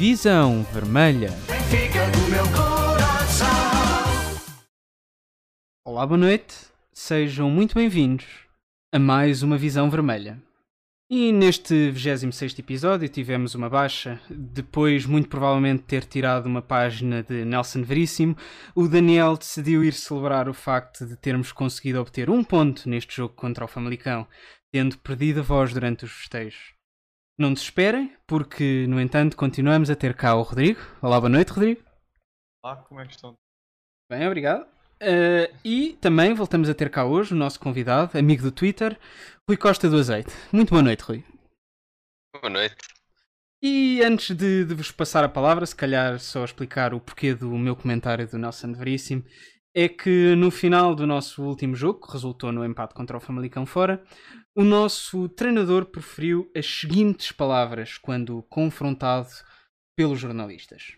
Visão Vermelha. Olá, boa noite. Sejam muito bem-vindos a mais uma Visão Vermelha. E neste 26 episódio tivemos uma baixa, depois muito provavelmente ter tirado uma página de Nelson Veríssimo, o Daniel decidiu ir celebrar o facto de termos conseguido obter um ponto neste jogo contra o Famalicão, tendo perdido a voz durante os festejos. Não desesperem, porque no entanto continuamos a ter cá o Rodrigo. Olá, boa noite Rodrigo. Olá, como é que estão? Bem, obrigado. Uh, e também voltamos a ter cá hoje o nosso convidado, amigo do Twitter, Rui Costa do Azeite. Muito boa noite, Rui. Boa noite. E antes de, de, vos passar a palavra, se calhar só explicar o porquê do meu comentário do Nelson Veríssimo, é que no final do nosso último jogo, que resultou no empate contra o Famalicão fora, o nosso treinador preferiu as seguintes palavras quando confrontado pelos jornalistas.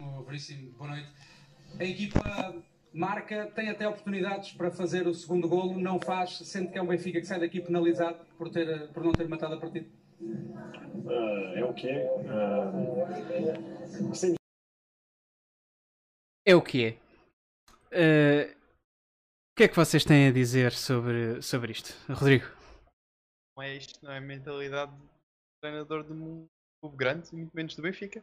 Boa noite. A equipa marca, tem até oportunidades para fazer o segundo golo, não faz, sendo que é um Benfica que sai daqui penalizado por, ter, por não ter matado a partida? Uh, é o que é. Uh, sem... É o que é. Uh, o que é que vocês têm a dizer sobre, sobre isto, Rodrigo? Não é isto, não é a mentalidade do treinador de um clube grande, muito menos do Benfica.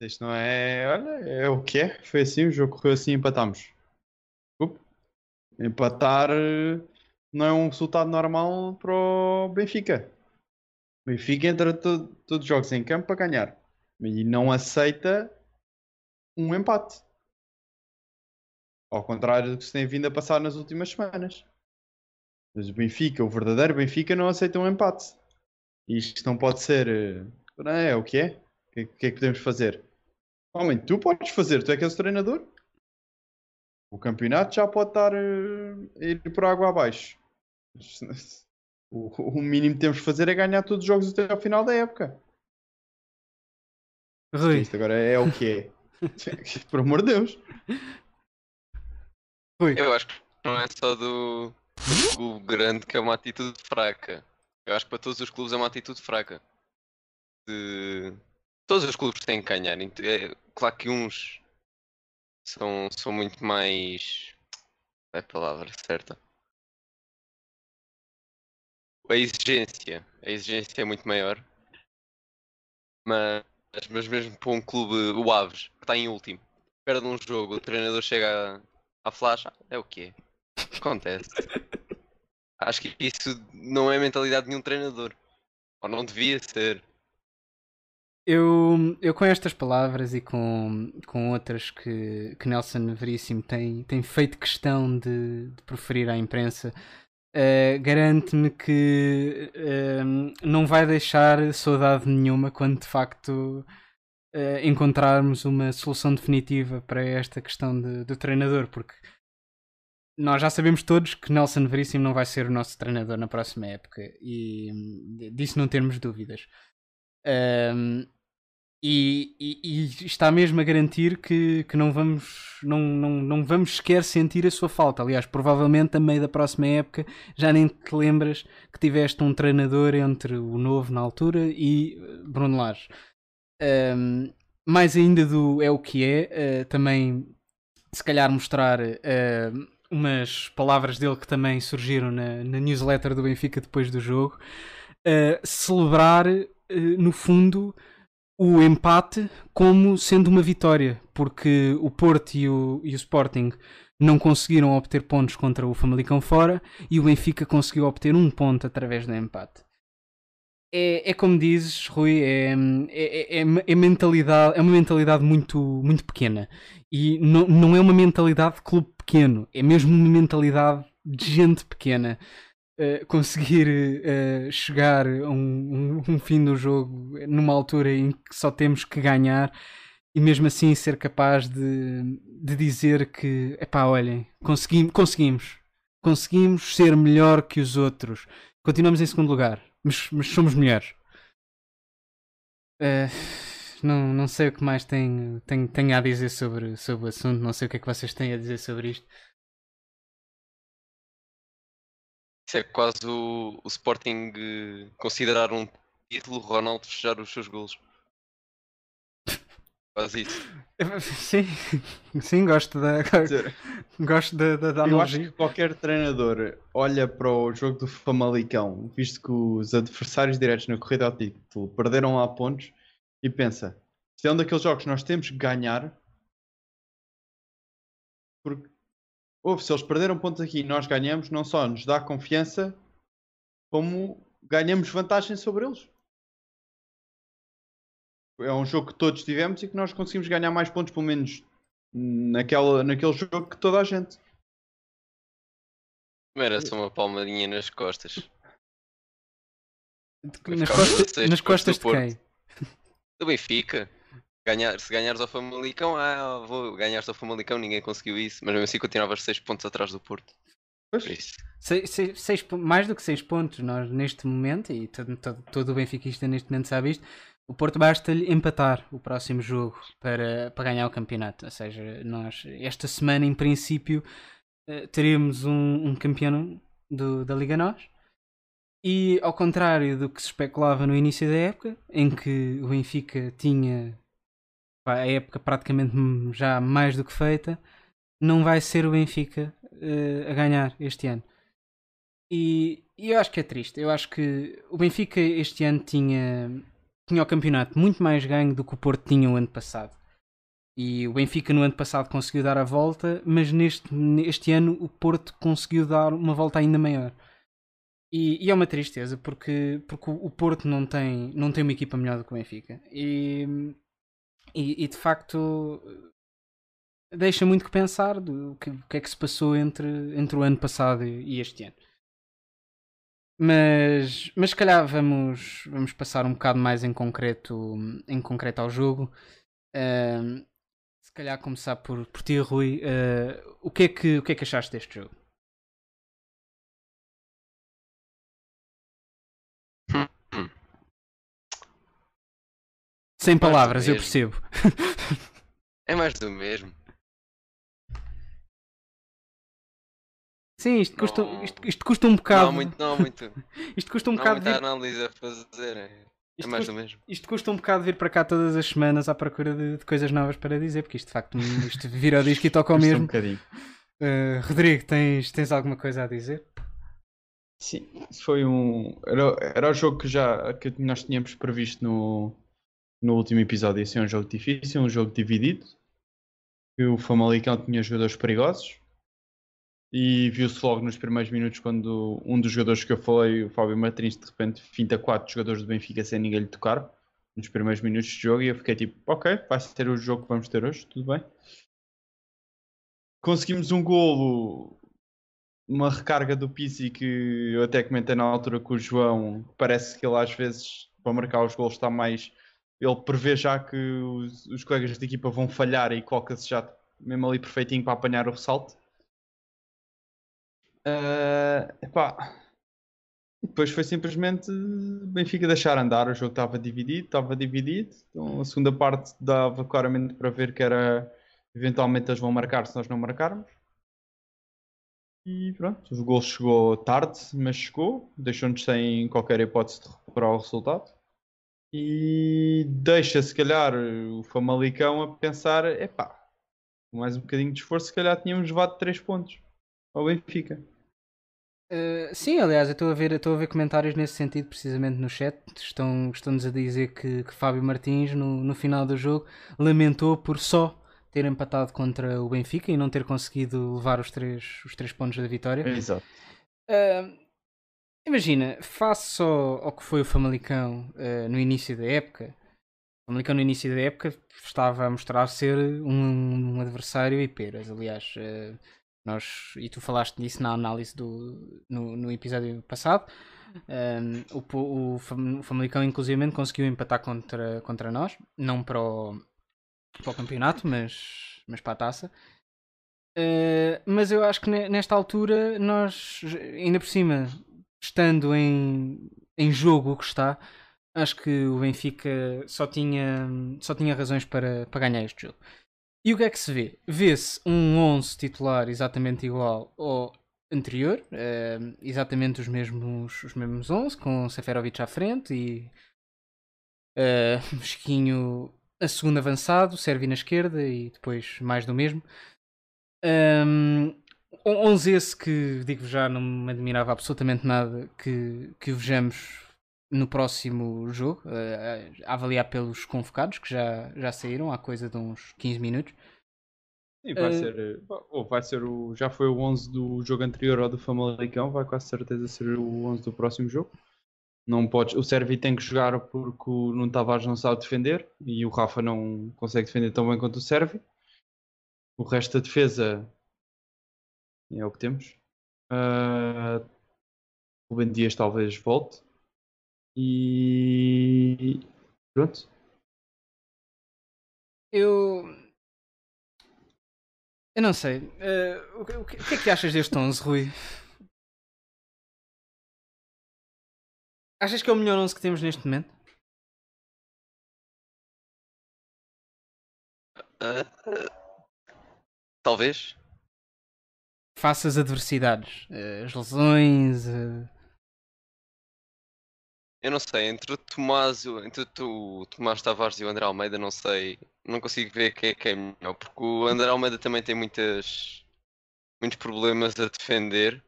Isto não é. Olha, é o que é. Foi assim, o jogo correu assim empatámos. Empatar eh, não é um resultado normal para o Benfica. O Benfica entra todo, todos os jogos em campo para ganhar. E não aceita um empate. Ao contrário do que se tem vindo a passar nas últimas semanas. Mas o Benfica, o verdadeiro Benfica, não aceita um empate. Isto não pode ser. Eh, é o que é. O que, que é que podemos fazer? Homem, tu podes fazer, tu é que és o treinador. O campeonato já pode estar uh, a ir por água abaixo. O, o, mínimo que temos de fazer é ganhar todos os jogos até ao final da época. Rui. Isto agora é o que é. por amor de Deus. Eu acho que não é só do, do clube grande que é uma atitude fraca. Eu acho que para todos os clubes é uma atitude fraca. De Todos os clubes têm que ganhar. É, claro que uns são, são muito mais. É a palavra certa. A exigência. A exigência é muito maior. Mas, mas mesmo para um clube, o Aves, que está em último, perde um jogo, o treinador chega à flash, é o que é. Acontece. Acho que isso não é a mentalidade de nenhum treinador. Ou não devia ser. Eu, eu com estas palavras e com, com outras que, que Nelson Veríssimo tem, tem feito questão de, de proferir à imprensa, uh, garante-me que uh, não vai deixar saudade nenhuma quando de facto uh, encontrarmos uma solução definitiva para esta questão de, do treinador, porque nós já sabemos todos que Nelson Veríssimo não vai ser o nosso treinador na próxima época e disso não temos dúvidas. Um, e, e, e, está mesmo a garantir que, que não, vamos, não, não, não vamos sequer sentir a sua falta. Aliás, provavelmente a meio da próxima época já nem te lembras que tiveste um treinador entre o novo na altura e eh, Bruno Lage. Um, mais ainda do é o que é, uh, também se calhar mostrar uh, umas palavras dele que também surgiram na, na newsletter do Benfica depois do jogo. Uh, celebrar, no fundo, o empate como sendo uma vitória, porque o Porto e o, e o Sporting não conseguiram obter pontos contra o Famalicão fora e o Benfica conseguiu obter um ponto através do empate. É, é como dizes, Rui, é, é, é, é, mentalidade, é uma mentalidade muito, muito pequena. E não, não é uma mentalidade de clube pequeno, é mesmo uma mentalidade de gente pequena. Eh, conseguir uh, chegar a um, um, um, fim do jogo numa altura em que só temos que ganhar e mesmo assim ser capaz de, de dizer que, epá, olhem, consegui, conseguimos, conseguimos ser melhor que os outros. Continuamos em segundo lugar, mas, mas somos melhores. Uh, não, não sei o que mais tenho, tenho, tenho a dizer sobre, sobre o assunto, não sei o que é que vocês têm a dizer sobre isto. Isso é quase o, o Sporting eh, considerar um título Ronaldo fechar os seus golos. Quase isso. Sim, sim, gosto da, gosto da, da, da eu acho que qualquer treinador olha para o jogo do Famalicão, visto que os adversários diretos na corrida ao título perderam lá pontos, e pensa: se é um daqueles jogos que nós temos que ganhar, porque ouve, se eles perderam pontos aqui e nós ganhamos, não só nos dá confiança, como ganhamos vantagem sobre eles. É um jogo que todos tivemos e que nós conseguimos ganhar mais pontos, pelo menos naquela, naquele jogo, que toda a gente. Merece uma palmadinha nas costas. Nas costas, 16 nas costas do de quem? Do Benfica. Ganhar, se ganhares ao Famalicão, ah, vou ganhar ao Famalicão, ninguém conseguiu isso, mas mesmo assim continuavas 6 pontos atrás do Porto. Pois. Seis mais do que 6 pontos, nós neste momento, e todo, todo, todo o benfiquista neste momento sabe isto, o Porto basta-lhe empatar o próximo jogo para, para ganhar o campeonato. Ou seja, nós esta semana, em princípio, eh, teremos um, um campeão do- da Liga Nós. E ao contrário do que se especulava no início da época, em que o Benfica tinha a época praticamente já mais do que feita, não vai ser o Benfica eh, a ganhar este ano. E, e eu acho que é triste. Eu acho que o Benfica este ano tinha, tinha o campeonato muito mais ganho do que o Porto tinha o ano passado. E o Benfica no ano passado conseguiu dar a volta, mas neste, neste ano o Porto conseguiu dar uma volta ainda maior. E, e é uma tristeza porque, porque o Porto não tem, não tem uma equipa melhor do que o Benfica. E, e, e, de facto deixa muito que pensar do que, que é que se passou entre, entre o ano passado e este ano. Mas, mas se calhar vamos, vamos passar um bocado mais em concreto, em concreto ao jogo. Ahm, se calhar começar por, por ti, Rui. Ah, o, que é que, o que é que achaste deste jogo? Sem do palavras, eu percebo. É mais do mesmo. Sim, isto custa, Não- isto, isto custa um Não bocado. há muito, não há muito, Isto custa um não há bocado muita vir, análise a fazer. É, é isto mais custa- do mesmo. Isto custa um bocado vir para cá todas as semanas à procura de, de coisas novas para dizer, porque isto de facto isto vira o disco e toca ao Custa um mesmo. bocadinho. Uh, Rodrigo, tens, tens alguma coisa a dizer? Sim, foi um. Era, era o jogo que já que nós tínhamos previsto no, no último episódio. Esse é um jogo difícil, um jogo dividido. Que o Famalicão tinha jogadores perigosos. E viu-se logo nos primeiros minutos quando um dos jogadores que eu falei, o Fábio Martins, de repente finta quatro jogadores do Benfica sem ninguém lhe tocar. Nos primeiros minutos de jogo. E eu fiquei tipo, ok, vai ser o jogo que vamos ter hoje, tudo bem. Conseguimos um golo uma recarga do Pizzi que eu até comentei na altura com o João. Parece que ele às vezes, para marcar os gols, está mais. Ele prevê já que os, os colegas da equipa vão falhar e coloca-se já mesmo ali perfeitinho para apanhar o ressalto. Ah, epá. Depois foi simplesmente Benfica deixar andar. O jogo estava dividido, estava dividido. Então a segunda parte dava claramente para ver que era eventualmente eles vão marcar se nós não marcarmos. E pronto, o gol chegou tarde, mas chegou, deixou-nos sem qualquer hipótese de recuperar o resultado. E deixa, se calhar, o Famalicão a pensar: epá, com mais um bocadinho de esforço, se calhar tínhamos levado 3 pontos ao Benfica. Uh, sim, aliás, eu estou a ver, estou a ver comentários nesse sentido, precisamente no chat. Estão, estão-nos a dizer que, que Fábio Martins, no, no final do jogo, lamentou por só ter empatado contra o Benfica e não ter conseguido levar os três, os três pontos da vitória. Exato. Uh, imagina, face ao, ao que foi o Famalicão uh, no início da época, o Famalicão no início da época estava a mostrar ser um, um adversário e peras. Aliás, uh, nós, e tu falaste disso na análise do, no, no episódio passado. Um, o, o, o Famalicão, inclusive, conseguiu empatar contra, contra nós, não para o, para o campeonato, mas, mas para a taça. Uh, mas eu acho que nesta altura, nós, ainda por cima, estando em, em jogo o que está, acho que o Benfica só tinha, só tinha razões para, para ganhar este jogo. E o que é que se vê? Vê-se um 11 titular exatamente igual ao anterior, uh, exatamente os mesmos, os mesmos 11, com Seferovic à frente e uh, Mesquinho a segundo avançado, serve na esquerda e depois mais do mesmo. Um, 11 esse que, digo já, não me admirava absolutamente nada que, que vejamos no próximo jogo, uh, a avaliar pelos convocados que já, já saíram há coisa de uns 15 minutos. E vai Uh, ser, ou vai ser o, já foi o 11 do jogo anterior ao do Famalicão, vai com certeza ser o 11 do próximo jogo. Não podes, o Servi tem que jogar porque o Nuno Tavares não sabe defender e o Rafa não consegue defender tão bem quanto o Servi. O resto da defesa é o que temos. Uh, o Ben Dias talvez volte. E pronto. Eu. Eu não sei. eh, o, que- o que é que achas deste 11, Rui? Achas que é o melhor 11 que temos neste momento? Ah, talvez. Face às adversidades, eh, as lesões. Eu não sei, entre o Tomás, entre o Tomás Tavares e o André Almeida, não sei, não consigo ver quem é que é melhor, porque o André Almeida também tem muitas, muitos problemas a defender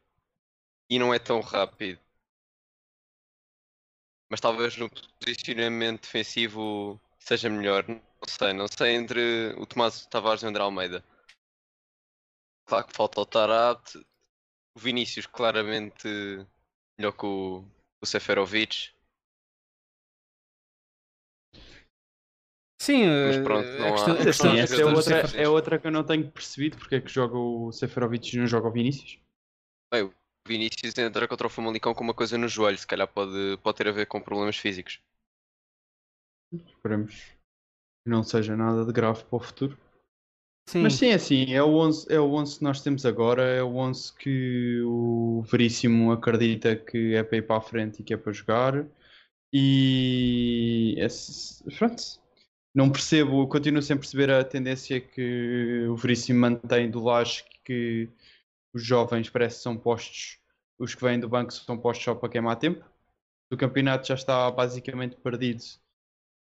e não é tão rápido. Mas talvez no posicionamento defensivo seja melhor, não sei, não sei entre o Tomás Tavares e o André Almeida. Claro que falta o Tarap, o Vinícius claramente melhor que o, o Seferovic. Sim, Mas eh, pronto, não há- questão, a Mas questão- sim, a essa é outra, é outra que eu não tenho percebido porque é que joga o Seferovic e não joga o Vinícius. Bem, o Vinícius entra contra o Famalicão com uma coisa no joelho, se calhar pode, pode ter a ver com problemas físicos. Esperemos que não seja nada de grave para o futuro. Sim, Mas sim, é assim, é o 11, é o 11 que nós temos agora, é o 11 que o Veríssimo acredita que é para ir para a frente e que é para jogar. E esse- pronto, não percebo, continuo sem perceber a tendência que o Veríssimo mantém do Laje que os jovens parece que são postos, os que vêm do banco são postos só para queimar tempo. O campeonato já está basicamente perdido.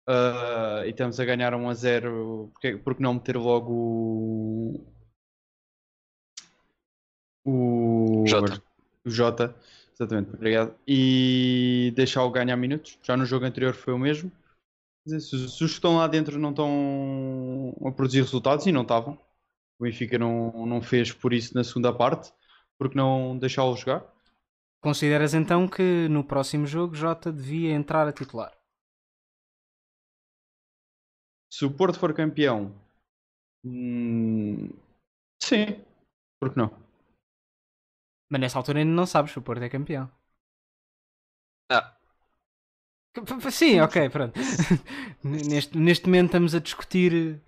Uh, e estamos a ganhar 1 a 0 porque, porque não meter logo o o Jota. o Jota. Exatamente, obrigado. E deixar-o ganhar minutos. Já no jogo anterior foi o mesmo se, se os que estão lá dentro não estão a produzir resultados e não estavam o Benfica não, não fez por isso na segunda parte porque não deixá-lo jogar Consideras então que no próximo jogo Jota devia entrar a titular? se o Porto for campeão hum, sim, porque não? Mas nessa altura ainda não sabes se o Porto é campeão. Ah, Sim, ok, pronto. neste, neste momento estamos a discutir.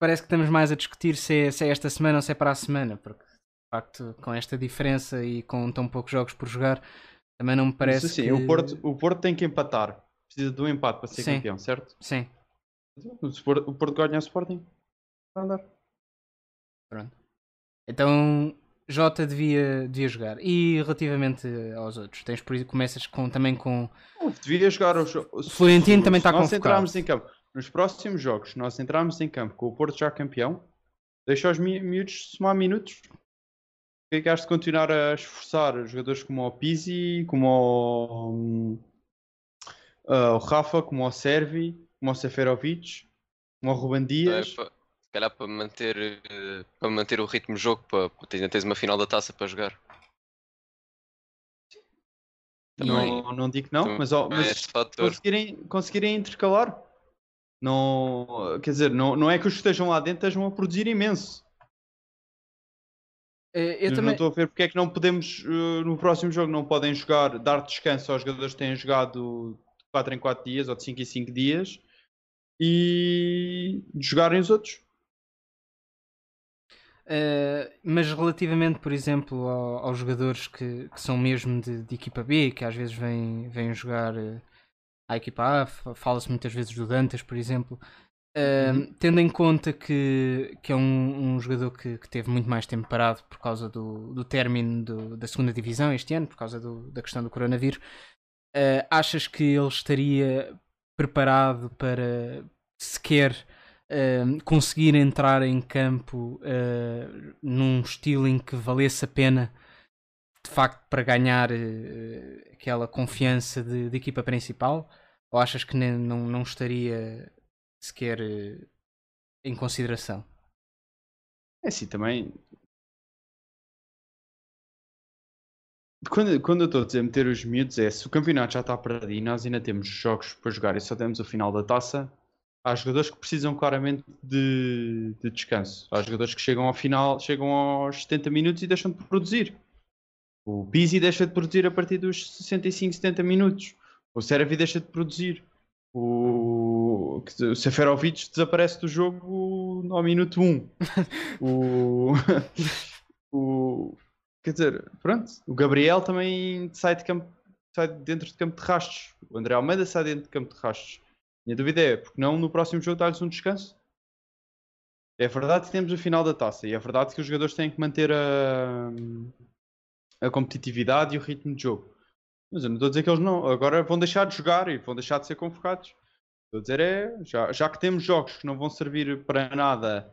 Parece que estamos mais a discutir se é, se é esta semana ou se é para a semana, porque de facto, com esta diferença e com tão poucos jogos por jogar, também não me parece. Assim, que... o, Porto, o Porto tem que empatar. Precisa de um empate para ser Sim. campeão, certo? Sim, o Porto ganha o Sporting. Vai andar. pronto. Então Jota devia, devia jogar. E relativamente aos outros, tens por isso começas com, também com. Devia jogar os O Florentino também está nós convocado. entrarmos em campo. Nos próximos jogos, nós entrarmos em campo com o Porto já campeão, deixa os mi- miúdos somar minutos. É que has de continuar a esforçar jogadores como o Pizzi, como o, hum, ah, o Rafa, como o Servi, como o Seferovic, como o Ruben é, Dias? Calhar para manter, eh, para manter o ritmo de jogo, para, ainda tens uma final da taça para jogar. Também, Não, não digo que não, mas, é mas fator. conseguirem, conseguirem intercalar. Não, quer dizer, não, não é que os que estejam lá dentro estejam a produzir imenso. Eh, Eu não também. estou a ver porque é que não podemos, eh, no próximo jogo, não podem jogar, dar descanso aos jogadores que têm jogado de 4 em 4 dias ou de 5 em 5 dias e jogarem os outros. Uh, mas relativamente, por exemplo, ao- aos jogadores que, que são mesmo de, de equipa B, que às vezes vêm, vêm jogar uh, à equipa A, fa- fala-se muitas vezes do Dantas, por exemplo, uh, tendo em conta que, que é um, um jogador que, que teve muito mais tempo parado por causa do, do término do- da segunda divisão este ano, por causa do- da questão do coronavírus, achas que ele estaria preparado para sequer uh, conseguir entrar em campo uh, num estilo em que valesse a pena de facto para ganhar uh, aquela confiança de, de, equipa principal? Ou achas que nem, não, não estaria sequer em consideração? É assim, também Quando, quando eu estou a dizer meter os miúdos é se o campeonato já está perdido e nós ainda temos jogos para jogar e só temos o final da taça, há jogadores que precisam claramente de, de descanso. Há jogadores que chegam ao final, chegam aos 70 minutos e deixam de produzir. O Pizzi deixa de produzir a partir dos 65, 70 minutos. O Seravi deixa de produzir. O, o Seferovic desaparece do jogo ao minuto 1. o, o, Quer dizer, pronto, o Gabriel também sai, de campo, sai dentro de campo de rastros. O André Almeida sai dentro de campo de rastros. Minha dúvida é, porque não no próximo jogo dar-lhes um descanso? É verdade que temos a final da taça e é verdade que os jogadores têm que manter a, a competitividade e o ritmo de jogo. Mas eu não estou a dizer que eles não. Agora vão deixar de jogar e vão deixar de ser convocados. Estou a dizer é, já, já que temos jogos que não vão servir para nada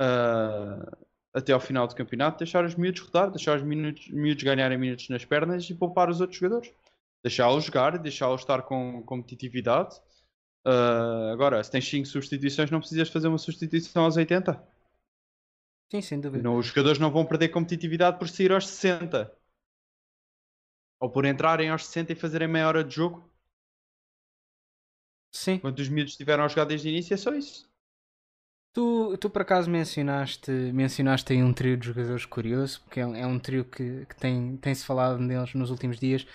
uh, até ao final do campeonato, deixar os miúdos rodar, deixar os miúdos, miúdos ganharem minutos nas pernas e poupar os outros jogadores. Deixá-los jogar deixá-los estar com competitividade. Uh, agora, se tens 5 substituições, não precisas fazer uma substituição aos 80. Sim, sem dúvida. Não, os jogadores não vão perder competitividade por sair aos 60. Ou por entrarem aos 60 e fazerem meia hora de jogo. Sim. Quando os miúdos estiveram a jogar desde o início, é só isso. Tu, tu por acaso mencionaste, mencionaste aí um trio de jogadores curioso, porque é, é um trio que, que tem, tem-se falado neles nos últimos dias.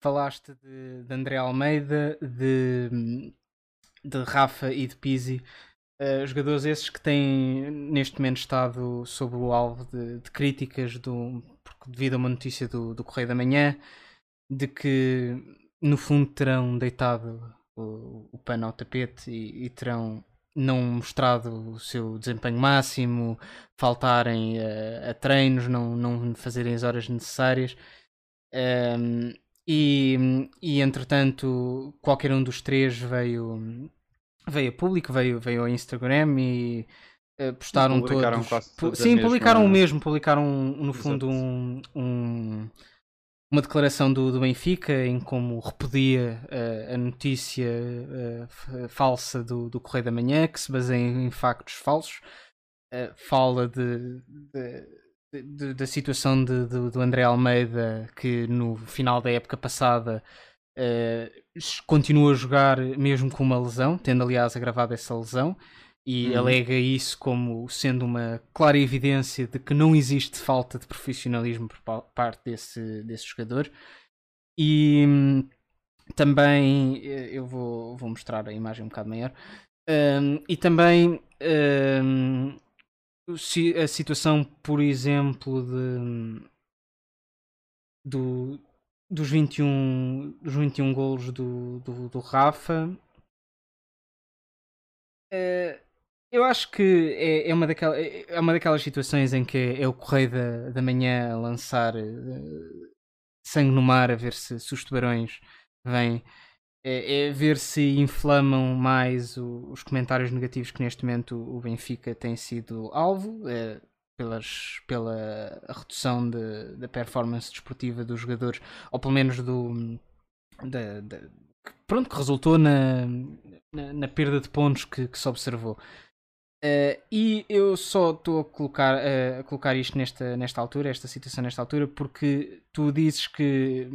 Falaste de, de André Almeida, de, de Rafa e de Pizzi. Uh, jogadores esses que têm neste momento estado sob o alvo de, de críticas do, devido a uma notícia do, do Correio da Manhã de que no fundo terão deitado o, o pano ao tapete e, e terão não mostrado o seu desempenho máximo, faltarem a, a treinos, não, não fazerem as horas necessárias. Um, e, e entretanto, qualquer um dos três veio, veio a público, veio, veio ao Instagram e uh, postaram publicaram todos. todos sim, publicaram o mesmo, publicaram no fundo um, um uma declaração do, do Benfica em como repudia uh, a notícia uh, falsa do, do Correio da Manhã, que se baseia em factos falsos. Fala de, de, de, da situação de, do André Almeida, que no final da época passada continua a jogar mesmo com uma lesão, tendo aliás agravado essa lesão e uhum. alega isso como sendo uma clara evidência de que não existe falta de profissionalismo por parte desse, desse jogador. E hum, também eh, eu vou, vou mostrar a imagem um bocado maior. Um, e também um, a situação, por exemplo, de, do, dos 21, dos 21 golos do, do, do Rafa. Uh, eu acho que é, é, uma daquelas, é uma daquelas situações em que é o correio da, da manhã a lançar uh, sangue no mar a ver se, se os tubarões vêm. É, é, ver se inflamam mais o, os comentários negativos que neste momento o, Benfica tem sido alvo é, pelas, pela redução de, da performance desportiva dos jogadores, ou pelo menos do. Pronto, que resultou na, na, na perda de pontos que, que se observou. Uh, e eu só estou a colocar, uh, a colocar isto nesta, nesta altura, esta situação nesta altura, porque tu dizes que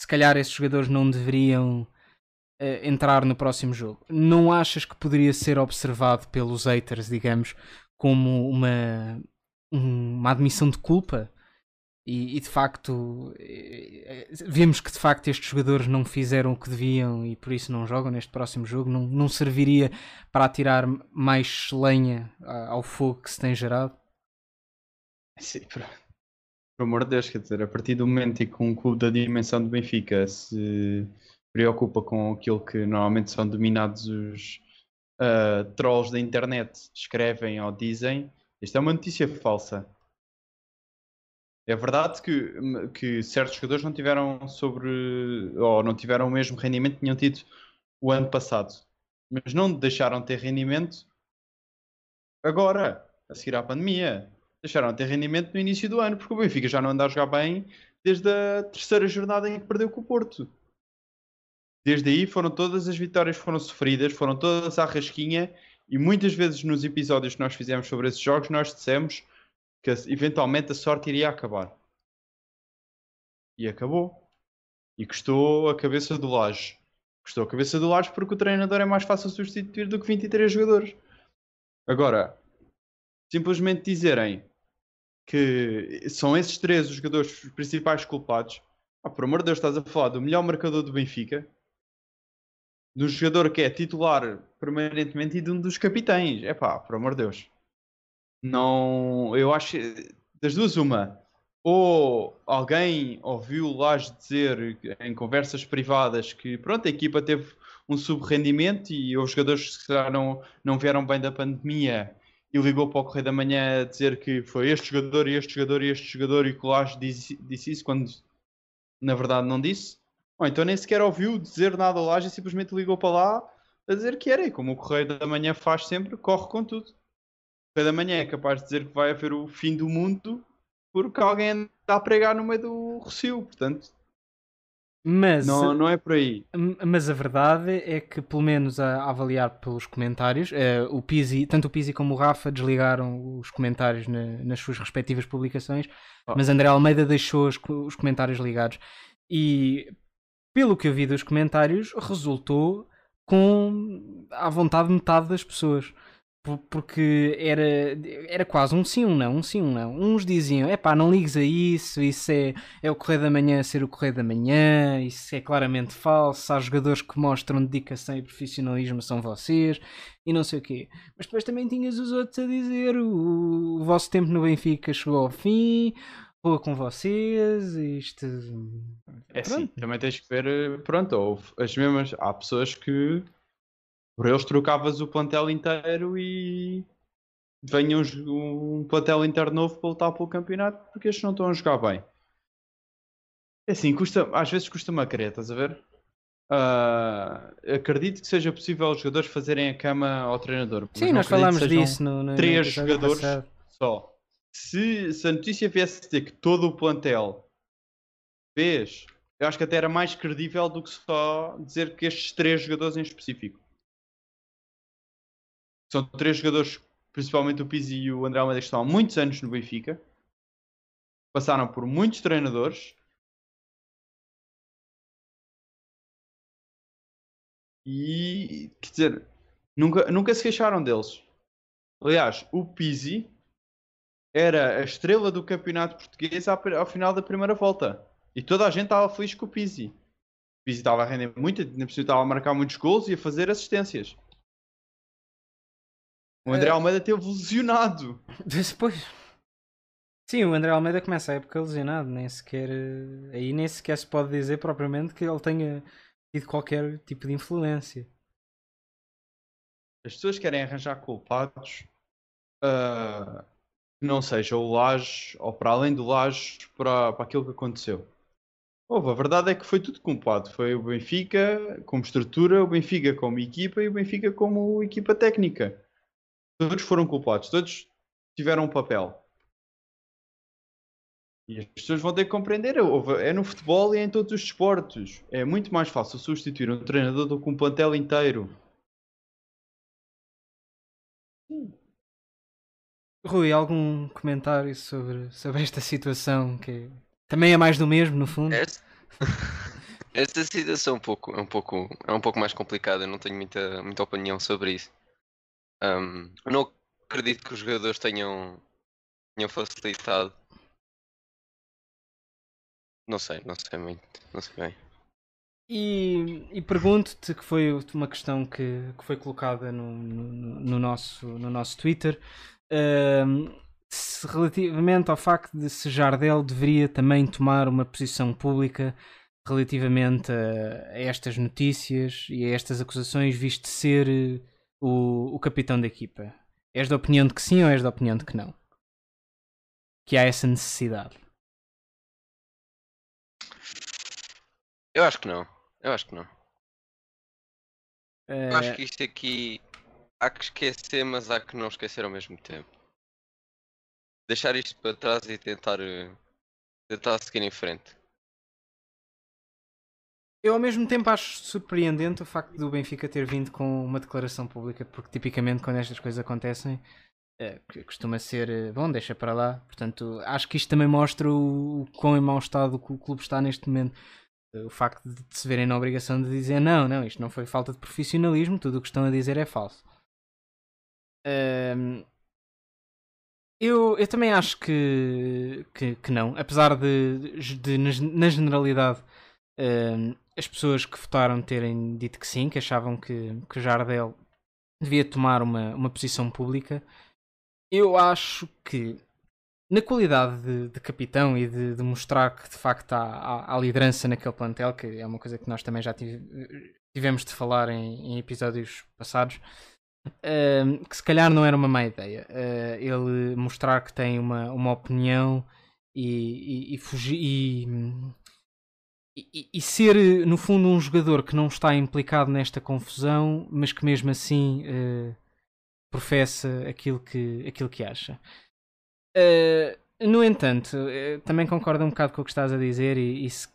se calhar esses jogadores não deveriam entrar no próximo jogo. Não achas que poderia ser observado pelos haters, digamos, como uma, uma admissão de culpa? E, e, de facto eh, eh, vemos que de facto estes jogadores não fizeram o que deviam e por isso não jogam neste próximo jogo. Não, não serviria para atirar mais lenha ao fogo que se tem gerado? Sim, por, por amor de Deus, quer dizer, a partir do momento em que um clube da dimensão do Benfica se preocupa com aquilo que normalmente são dominados os uh, trolls da internet, escrevem ou dizem, isto é uma notícia falsa é verdade que, que certos jogadores não tiveram sobre ou não tiveram o mesmo rendimento que tinham tido o ano passado, mas não deixaram de ter rendimento agora, a seguir à pandemia. Deixaram de ter rendimento no início do ano, porque o Benfica já não anda a jogar bem desde a terceira jornada em que perdeu com o Porto. Desde aí foram todas as vitórias foram sofridas, foram todas à rasquinha e muitas vezes nos episódios que nós fizemos sobre esses jogos nós dissemos que eventualmente a sorte iria acabar. E acabou. E custou a cabeça do Laje. Custou a cabeça do Laje porque o treinador é mais fácil substituir do que 23 jogadores. Agora, simplesmente dizerem que são esses três os jogadores principais culpados. Ah, por amor de Deus, estás a falar do melhor marcador do Benfica, do jogador que é titular permanentemente e de um dos capitães. É pá, por amor de Deus. Não, eu acho das duas uma. Ou alguém ouviu o Laje dizer em conversas privadas que pronto, a equipa teve um subrendimento e os jogadores que não, não vieram bem da pandemia e ligou para o Correio da Manhã a dizer que foi este jogador e este jogador e este jogador e que o disse, disse isso quando na verdade não disse. Ou então nem sequer ouviu dizer nada ao Laje e simplesmente ligou para lá a dizer que era. E como o Correio da Manhã faz sempre, corre com tudo. O Correio da Manhã é capaz de dizer que vai haver o fim do mundo porque alguém está a pregar no meio do Rocio. Portanto, Mas, não, não é por aí. mas a verdade é que, pelo menos a, a avaliar pelos comentários, eh, o Pizzi, tanto o Pizzi como o Rafa desligaram os comentários na- nas suas respectivas publicações, Oh. mas André Almeida deixou os, os comentários ligados. E, pelo que eu vi dos comentários, resultou com à vontade metade das pessoas. Por- Porque era, era quase um sim, um não, um sim, um não. Uns diziam, é pá, não ligues a isso, isso é, é o Correio da Manhã ser o Correio da Manhã, isso é claramente falso, há jogadores que mostram dedicação e profissionalismo são vocês, e não sei o quê. Mas depois também tinhas os outros a dizer, o, o vosso tempo no Benfica chegou ao fim, rua com vocês, isto... É Pronto. sim, também tens que ver, eh, pronto, houve as mesmas, há pessoas que por eles trocavas o plantel inteiro e venha um, um plantel inteiro novo para lutar pelo campeonato porque estes não estão a jogar bem. É assim, custa, às vezes custa-me a querer, estás a ver? Ah, acredito que seja possível os jogadores fazerem a cama ao treinador. Sim, nós falámos disso no, no, no três episódio jogadores passado. só. Se, se a notícia viesse dizer que todo o plantel fez, eu acho que até era mais credível do que só dizer que estes três jogadores em específico. São três jogadores, principalmente o Pizzi e o André Almeida, que estão há muitos anos no Benfica. Passaram por muitos treinadores. E, quer dizer, nunca, nunca se queixaram deles. Aliás, o Pizzi era a estrela do campeonato português ao, final da primeira volta. E toda a gente estava feliz com o Pizzi. O Pizzi estava a render muito, cima estava a marcar muitos gols e a fazer assistências. O André É. Almeida teve lesionado. Depois. Sim, o André Almeida começa a época lesionado, nem sequer. eh, Aí nem sequer se pode dizer propriamente que ele tenha tido qualquer tipo de influência. As pessoas querem arranjar culpados que não seja o Laje ou para além do Laje para, para aquilo que aconteceu. Houve, a verdade é que foi tudo culpado. Foi o Benfica como estrutura, o Benfica como equipa e o Benfica como equipa técnica. Todos foram culpados, todos tiveram um papel. E as pessoas vão ter que compreender. É no futebol e em todos os desportos. É muito mais fácil substituir um treinador do que um plantel inteiro. Rui, algum comentário sobre, sobre esta situação que também é mais do mesmo, no fundo? Esta, esta situação é um pouco, é um pouco, é um pouco mais complicada, eu não tenho muita, muita opinião sobre isso. Eu não acredito que os jogadores tenham, tenham facilitado. Não sei, não sei muito, não sei bem. E, e pergunto-te que foi uma questão que, que foi colocada no, no, no nosso, no nosso Twitter relativamente ao facto de se Jardel deveria também tomar uma posição pública relativamente a, a estas notícias e a estas acusações, visto ser eh, o, o capitão da equipa. És da opinião de que sim ou és da opinião de que não? Que há essa necessidade. Eu acho que não, eu acho que não. Eu Eh, acho que isto aqui há que esquecer, mas há que não esquecer ao mesmo tempo. Deixar isto para trás e tentar, eh, tentar seguir em frente. Eu ao mesmo tempo acho surpreendente o facto do Benfica ter vindo com uma declaração pública, porque tipicamente quando estas coisas acontecem eh, costuma ser eh, bom, deixa para lá. Portanto, acho que isto também mostra o, o quão em mau estado o clube está neste momento. O facto de se verem na obrigação de dizer não, não, isto não foi falta de profissionalismo, tudo o que estão a dizer é falso. Eu, eu também acho que, que, que não, apesar de, de na, generalidade ahm, as pessoas que votaram terem dito que sim, que achavam que, que Jardel devia tomar uma, uma posição pública. Eu acho que na qualidade de, de capitão e de, de mostrar que de facto há, há, há liderança naquele plantel, que é uma coisa que nós também já tive- tivemos de falar em, em episódios passados, que se calhar não era uma má ideia. Ah, ele mostrar que tem uma, uma opinião e, e, e fugir. E, e, ser, no fundo, um jogador que não está implicado nesta confusão, mas que mesmo assim eh, professa aquilo que, aquilo que acha. Eh, no entanto, eh, também concordo um bocado com o que estás a dizer e, e se,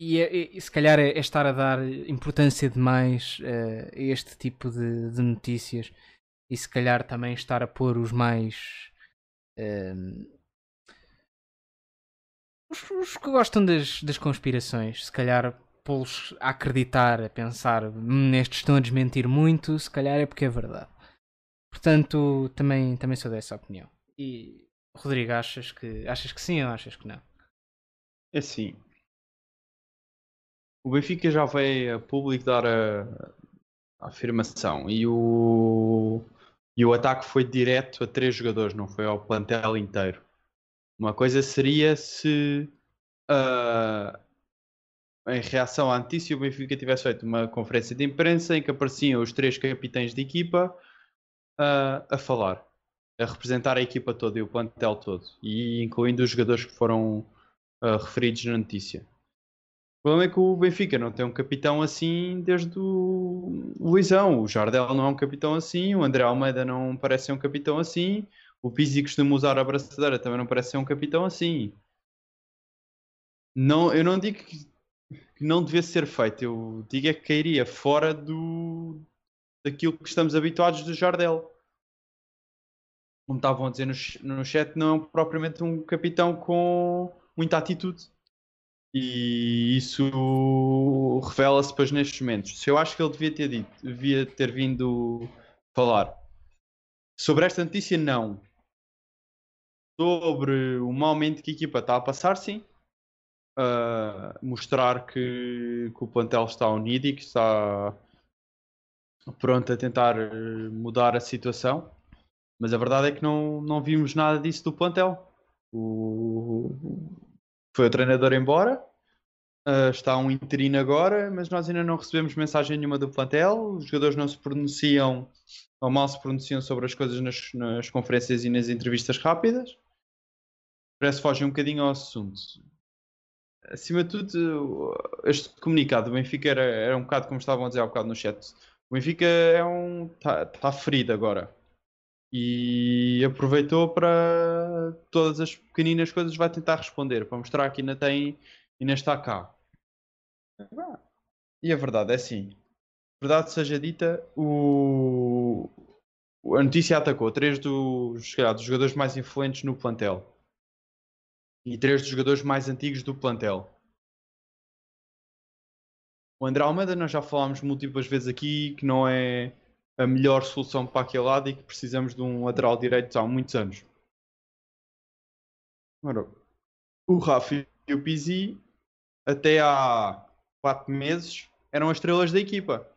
e é- e se calhar é, é estar a dar importância demais eh, a este tipo de, de notícias e se calhar também estar a pôr os mais ehm, os, os que gostam das, das conspirações, se calhar pô-los a acreditar, a pensar "Hum, estes estão a desmentir muito, se calhar é porque é verdade. Portanto, também, também sou dessa opinião. E Rodrigo, achas que achas que sim ou achas que não? É assim. O Benfica já veio a público dar a, a afirmação e o, e o ataque foi direto a três jogadores, não foi ao plantel inteiro. Uma coisa seria se ah, em reação à notícia o Benfica tivesse feito uma conferência de imprensa em que apareciam os três capitães de equipa ah, a falar, a representar a equipa toda e o plantel todo, e incluindo os jogadores que foram ah, referidos na notícia. O problema é que o Benfica não tem um capitão assim desde o Luizão. O Jardel não é um capitão assim, o André Almeida não parece ser um capitão assim, o Pizzi costuma usar a também não parece ser um capitão assim. Não, eu não digo que, que não devia ser feito, eu digo é que cairia fora do, daquilo que estamos habituados do Jardel. Como estavam a dizer no, no chat, não é propriamente um capitão com muita atitude. E isso revela-se depois nestes momentos. Se eu acho que ele devia ter dito, devia ter vindo falar sobre esta notícia, não. Sobre o mau momento que a equipa está a passar, sim. Ah, mostrar que, que o plantel está unido e que está pronto a tentar eh, mudar a situação. Mas a verdade é que não, não vimos nada disso do plantel. O, foi o treinador embora. ah, está um interino agora, mas nós ainda não recebemos mensagem nenhuma do plantel. Os jogadores não se pronunciam ou mal se pronunciam sobre as coisas nas, nas conferências e nas entrevistas rápidas. Parece que fogem um bocadinho ao assunto. Acima de tudo, este comunicado do Benfica era, era um bocado como estavam a dizer há bocado no chat. O Benfica é um. está tá ferido agora. E aproveitou para todas as pequeninas coisas vai tentar responder, para mostrar que ainda tem, ainda está cá. E a verdade é assim. Verdade seja dita, o... a notícia atacou três dos, dos jogadores mais influentes no plantel e três dos jogadores mais antigos do plantel. O André Almeida, nós já falámos múltiplas vezes aqui que não é a melhor solução para aquele lado e que precisamos de um lateral direito há muitos anos. O Rafa e o Pizzi, até há 4 meses, eram as estrelas da equipa.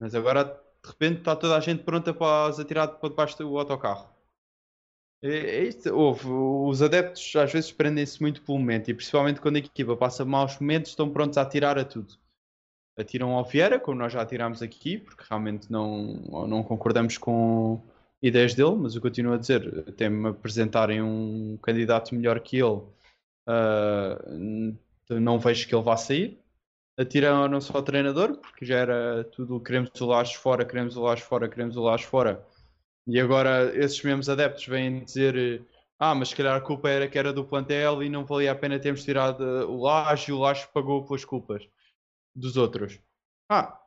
Mas agora, de repente, está toda a gente pronta para atirar para debaixo do autocarro. É, é houve, os adeptos às vezes prendem-se muito pelo momento e principalmente quando a equipa passa maus momentos estão prontos a atirar a tudo. Atiram ao Vieira, como nós já atirámos aqui, porque realmente não, não concordamos com ideias dele, mas eu continuo a dizer, até me apresentarem um candidato melhor que ele, ah, não vejo que ele vá sair. atiraram-se ao treinador, porque já era tudo queremos o Lages fora, queremos o Lages fora, queremos o Lages fora. E agora esses mesmos adeptos vêm dizer ah, mas se calhar a culpa era que era do plantel e não valia a pena termos tirado o Lages e o Lages pagou pelas culpas dos outros. Ah,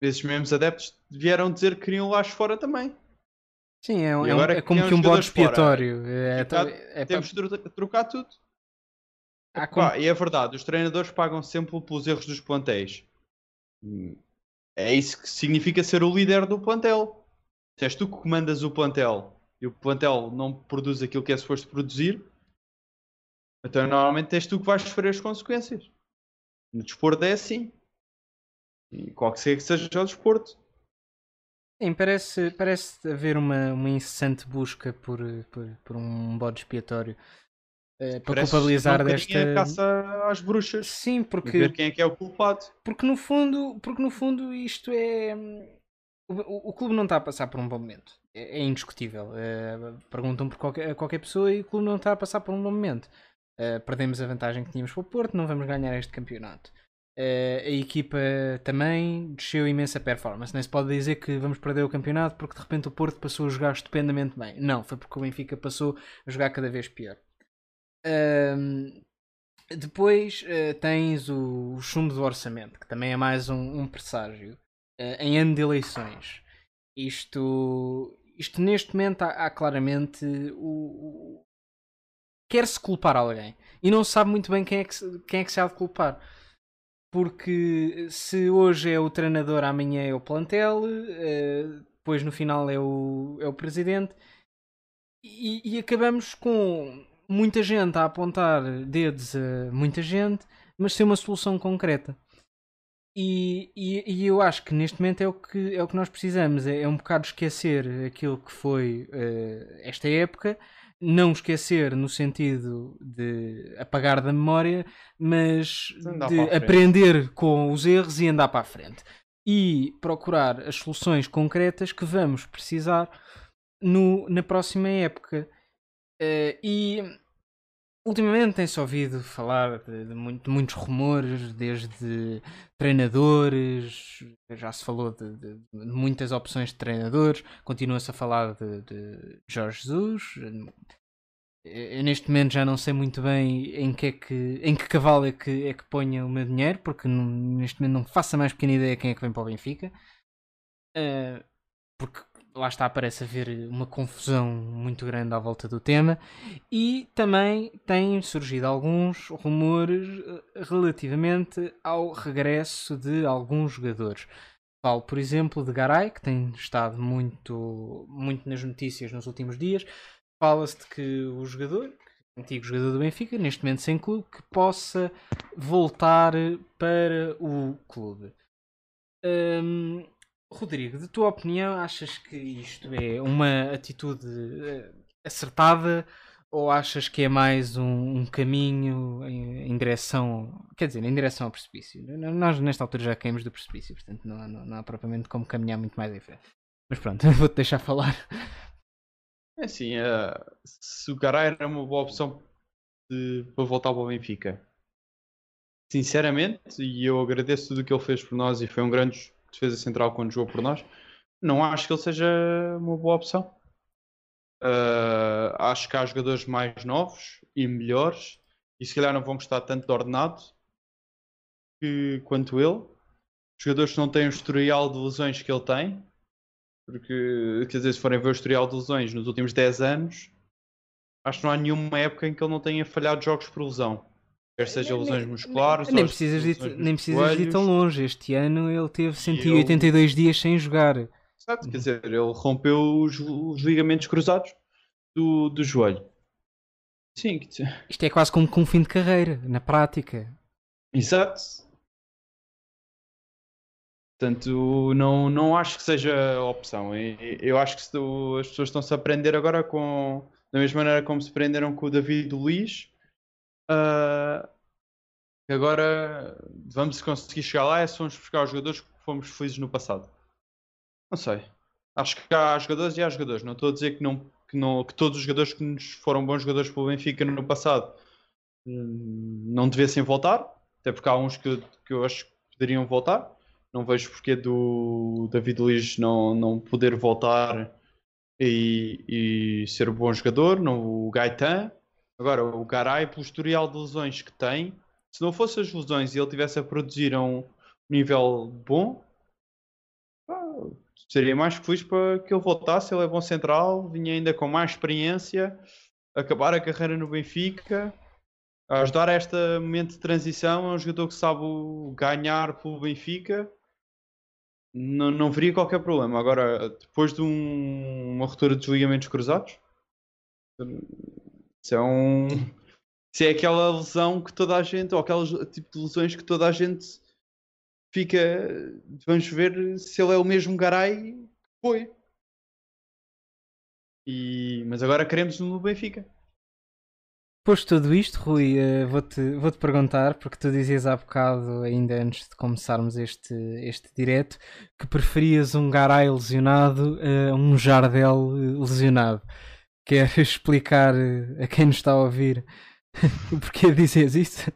esses mesmos adeptos vieram dizer que queriam Lages fora também. Sim, é, é, um- é que como que um bode expiatório. É, é, é, Temos de tro- trocar tudo. há como- Pá, e é verdade, os treinadores pagam sempre pelos erros dos plantéis. Hum, É isso que significa ser o líder do plantel. Se és tu que comandas o plantel e o plantel não produz aquilo que é suposto produzir, então normalmente és tu que vais sofrer as consequências. No desporto é assim. E qualquer que seja o desporto. Sim, parece, parece haver uma, uma incessante busca por, por, por um bode expiatório eh, para Parece culpabilizar desta. a caça às bruxas. Sim, E porque, ver quem é que é o culpado. porque no fundo, porque no fundo isto é o, o- o clube não está a passar por um bom momento. É, é indiscutível. Eh, perguntam por qualquer, a qualquer pessoa e o clube não está a passar por um bom momento. Eh, perdemos a vantagem que tínhamos para o Porto, não vamos ganhar este campeonato. Eh, a equipa também desceu imensa performance. Nem se pode dizer que vamos perder o campeonato porque de repente o Porto passou a jogar estupendamente bem. Não, foi porque o Benfica passou a jogar cada vez pior. Ahm, depois eh, tens o, o chumbo do orçamento, que também é mais um, um presságio. Em ano de eleições. Isto, isto neste momento há, há claramente o- quer-se culpar alguém e não sabe muito bem quem é que quem é que se há de culpar. Porque se hoje é o treinador, amanhã é o plantel, eh, depois no final é o, é o presidente, e, e acabamos com muita gente a apontar dedos a muita gente, mas sem uma solução concreta. E, e, e eu acho que neste momento é o que, é o que nós precisamos, é, é um bocado esquecer aquilo que foi eh, esta época, não esquecer no sentido de apagar da memória, mas Andar de aprender com os erros e andar para a frente. E procurar as soluções concretas que vamos precisar no, na próxima época. Eh, e ultimamente tem-se ouvido falar de, de muito- de muitos rumores, desde treinadores, já se falou de, de- muitas opções de treinadores, continua-se a falar de, Jorge Jesus. Eu neste momento já não sei muito bem em que, é que, em que cavalo é que, é que ponha o meu dinheiro, porque neste momento não faço a mais pequena ideia quem é que vem para o Benfica. Eh, porque lá está, parece haver uma confusão muito grande à volta do tema. E também têm surgido alguns rumores eh, relativamente ao regresso de alguns jogadores. Falo, por exemplo, de Garay, que tem estado muito, muito nas notícias nos últimos dias. Fala-se de que o jogador, antigo jogador do Benfica, neste momento sem clube, que possa voltar para o clube. Rodrigo, de tua opinião, achas que isto é uma atitude eh, acertada ou achas que é mais um, um caminho em, em direção, quer dizer, em direção ao precipício? Nós nesta altura já caímos do precipício, portanto não, não, não há propriamente como caminhar muito mais em frente. Mas pronto, vou-te deixar falar. É assim, eh, se o Garay era uma boa opção de- para voltar para o Benfica. Sinceramente, e eu agradeço tudo o que ele fez por nós e foi um grande defesa central quando jogou por nós, não acho que ele seja uma boa opção. Eh, acho que há jogadores mais novos e melhores e se calhar não vão gostar tanto de ordenado que, quanto ele. Jogadores que não têm o historial de lesões que ele tem, porque, quer dizer, se forem ver o historial de lesões nos últimos 10 anos, acho que não há nenhuma época em que ele não tenha falhado jogos por lesão. Quer seja Nem- lesões nem- musculares, Nem ou precisas, de, nem precisas de ir tão longe. Este ano ele teve 182 dias sem jogar. Exato, quer dizer, ele rompeu os, os ligamentos cruzados do, do joelho. Sim, Isto é quase como com um fim de carreira, na prática. exato. Portanto, não, não acho que seja opção. Eu acho que se as pessoas estão-se a aprender agora com da mesma maneira como se prenderam com o David Luiz. Ah, agora vamos conseguir chegar lá é se vamos buscar os jogadores que fomos felizes no passado. Não sei. Acho que há jogadores e há jogadores. Não estou a dizer que, não, que, não, que todos os jogadores que nos foram bons jogadores pelo Benfica no passado hum, não devessem voltar. Até porque há uns que, que eu acho que poderiam voltar. Não vejo porque do David Luiz não, não poder voltar e, e ser um bom jogador. Não, o Gaetan. Agora, o Garay, pelo historial de lesões que tem, se não fosse as lesões e ele tivesse a produzir a um nível bom, seria mais feliz para que ele voltasse. Ele é bom central, vinha ainda com mais experiência, acabar a carreira no Benfica, ajudar a este momento de transição. É um jogador que sabe ganhar pelo Benfica. Não, não veria qualquer problema. Agora, depois de um- uma ruptura dos ligamentos cruzados, isso é um. É aquela lesão que toda a gente, ou aquele tipo de lesões que toda a gente fica. Vamos ver se ele é o mesmo Garay que foi. E... Mas agora queremos no Benfica. Posto tudo isto, Rui, eh, vou-te vou-te perguntar, porque tu dizias há bocado, ainda antes de começarmos este, este direto, que preferias um Garay lesionado a um Jardel eh, lesionado. Queres explicar eh, a quem nos está a ouvir o porquê dizes isso?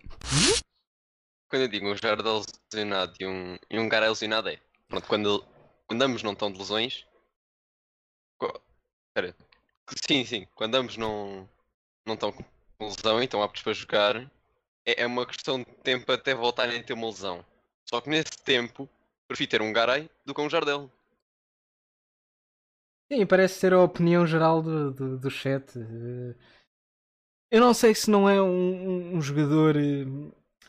Quando eu digo um Jardel lesionado e um, e um Garay lesionado é. Pronto, quando, quando ambos não estão de lesões. Espera. Sim, sim. Quando ambos não, não estão com lesão e estão aptos para jogar, é, é uma questão de tempo até voltarem a ter uma lesão. Só que nesse tempo, prefiro ter um Garay do que um Jardel. Sim, parece ser a opinião geral do, do, do chat. Eh, Eu não sei se não é um, um- jogador eh,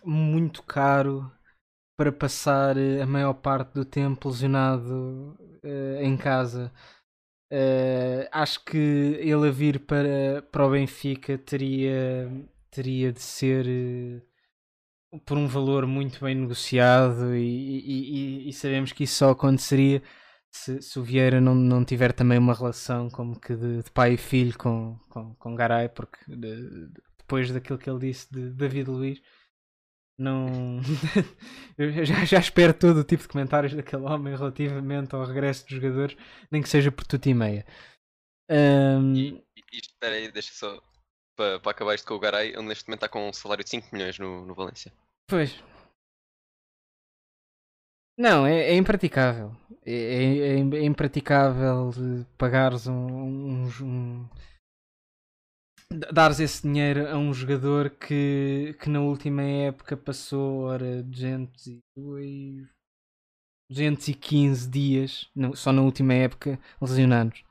muito caro para passar eh, a maior parte do tempo lesionado eh, em casa. Eh, acho que ele a vir para, para o Benfica teria, teria de ser eh, por um valor muito bem negociado e, e- e- e sabemos que isso só aconteceria se, se o Vieira não, não tiver também uma relação como que de, de pai e filho com, com, com Garay, porque de- de- depois daquilo que ele disse de David Luiz, não. eu já, já espero todo o tipo de comentários daquele homem relativamente ao regresso dos jogadores, nem que seja por tudo e meia. Ahm, E isto, espera aí, deixa só. Para, para acabar isto com o Garay, ele neste momento está com um salário de 5 milhões no, no Valência. Pois. Não, é, é impraticável. É, é- é impraticável de pagares um, um, um- dares esse dinheiro a um jogador que, que na última época passou ora 202, 215 dias, não, só na última época, lesionados.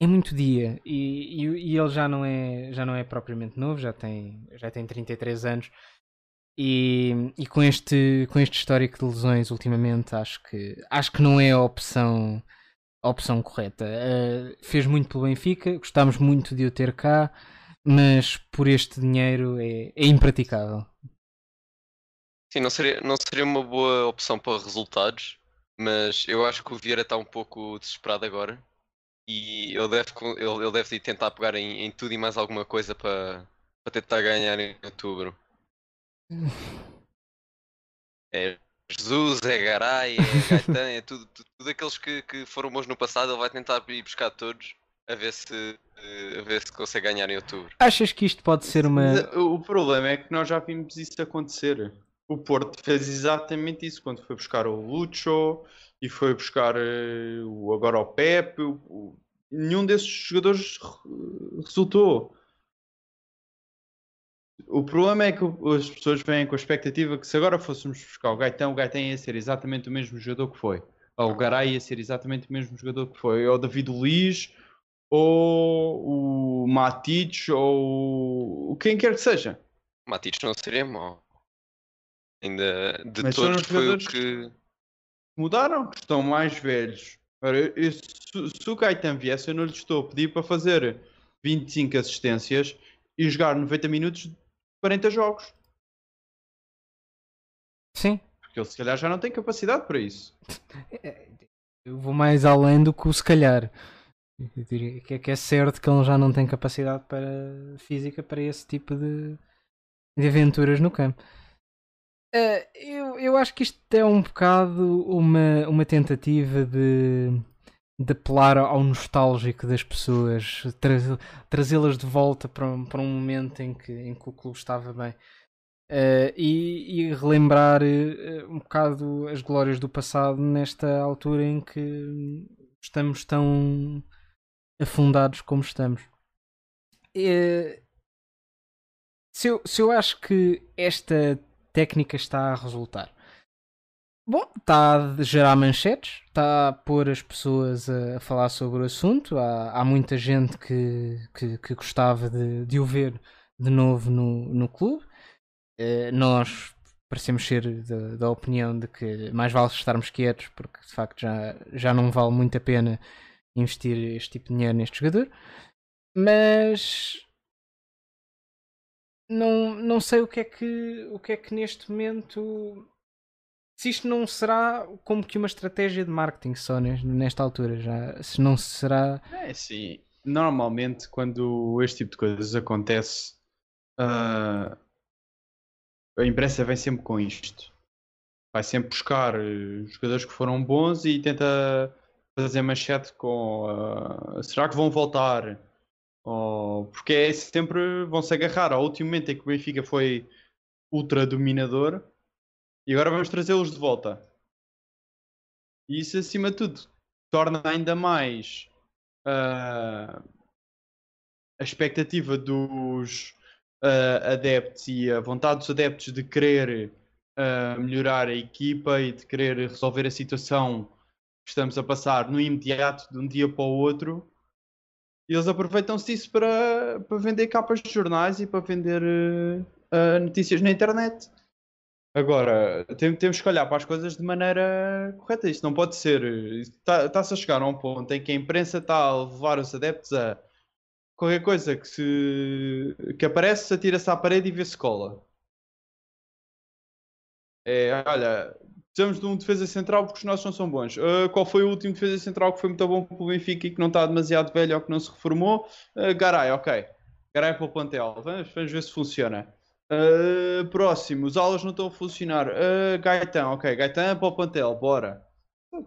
É muito dia e, e, e ele já não é já não é propriamente novo, já tem, já tem 33 anos. E, e com este com este histórico de lesões ultimamente acho que acho que não é a opção a opção correta. Eh, fez muito pelo Benfica, gostámos muito de o ter cá, mas por este dinheiro é, é impraticável. Sim, não seria, não seria uma boa opção para resultados, mas eu acho que o Vieira está um pouco desesperado agora e ele deve, ele, ele deve tentar pegar em, em tudo e mais alguma coisa para, para tentar ganhar em outubro. É Jesus, é Garay, é Gaetan, é tudo, tudo, tudo aqueles que, que foram bons no passado, ele vai tentar ir buscar todos a ver se, eh, a ver se consegue ganhar em outubro. Achas que isto pode ser uma. Uh, o problema é que nós já vimos isso acontecer. O Porto fez exatamente isso quando foi buscar o Lucho e foi buscar eh, o, agora o Pepe. o- o- nenhum desses jogadores re- resultou. O problema é que as pessoas vêm com a expectativa que se agora fôssemos buscar o Gaetan, o Gaetan ia ser exatamente o mesmo jogador que foi. Ou o Garay ia ser exatamente o mesmo jogador que foi. Ou o David Luiz, ou o Matic, ou o quem quer que seja. Matites não seria mau. Ainda de Mas todos os foi o que. Mudaram, que estão mais velhos. Ora, eu- se, se o Gaetan viesse, eu não lhe estou a pedir para fazer 25 assistências e jogar 90 minutos 40 jogos. Sim, Porque ele se calhar já não tem capacidade para isso. eu vou mais além do que o se calhar. Eu diria que é, que é certo que ele já não tem capacidade para física para esse tipo de, de aventuras no campo. Eh, eu, eu acho que isto é um bocado uma, uma tentativa de, de apelar ao nostálgico das pessoas, tra- trazê-las de volta para um, para um momento em que, em que o clube estava bem. Uh, e, e, relembrar uh, um bocado as glórias do passado nesta altura em que estamos tão afundados como estamos. Uh, se, eu, se eu acho que esta técnica está a resultar, bom, está a gerar manchetes, está a pôr as pessoas a, falar sobre o assunto. Há, há muita gente que, que, que gostava de, de o ver de novo no, no clube eh, nós parecemos ser da, da, opinião de que mais vale estarmos quietos porque de facto já, já não vale muito a pena investir este tipo de dinheiro neste jogador. Mas não, não sei o que é que o que é que neste momento se isto não será como que uma estratégia de marketing só nesta altura já se não será é sim normalmente quando este tipo de coisas acontece uh, a imprensa vem sempre com isto. Vai sempre buscar eh, jogadores que foram bons e tenta fazer manchete com uh, será que vão voltar? Porque é sempre vão se agarrar ao último momento em que o Benfica foi ultra dominador e agora vamos trazê-los de volta. E isso acima de tudo torna ainda mais uh, a expectativa dos uh, adeptos e a vontade dos adeptos de querer uh, melhorar a equipa e de querer resolver a situação que estamos a passar no imediato, de um dia para o outro. E eles aproveitam-se disso para, para vender capas de jornais e para vender notícias na internet. Agora, tem, temos que olhar para as coisas de maneira correta. Isto não pode ser. Está-se a chegar a um ponto em que a imprensa está a levar os adeptos a qualquer coisa que se que aparece, atira-se à parede e vê-se cola. É, olha, precisamos de um defesa central porque os nossos não são bons. Uh, qual foi o último defesa central que foi muito bom para o Benfica e que não está demasiado velho ou que não se reformou? Uh, Garay, ok. Garay para o plantel. Vamos, vamos ver se funciona. Uh, próximo, os aulas não estão a funcionar. Uh, Gaetan, ok. Gaetan para o plantel, bora.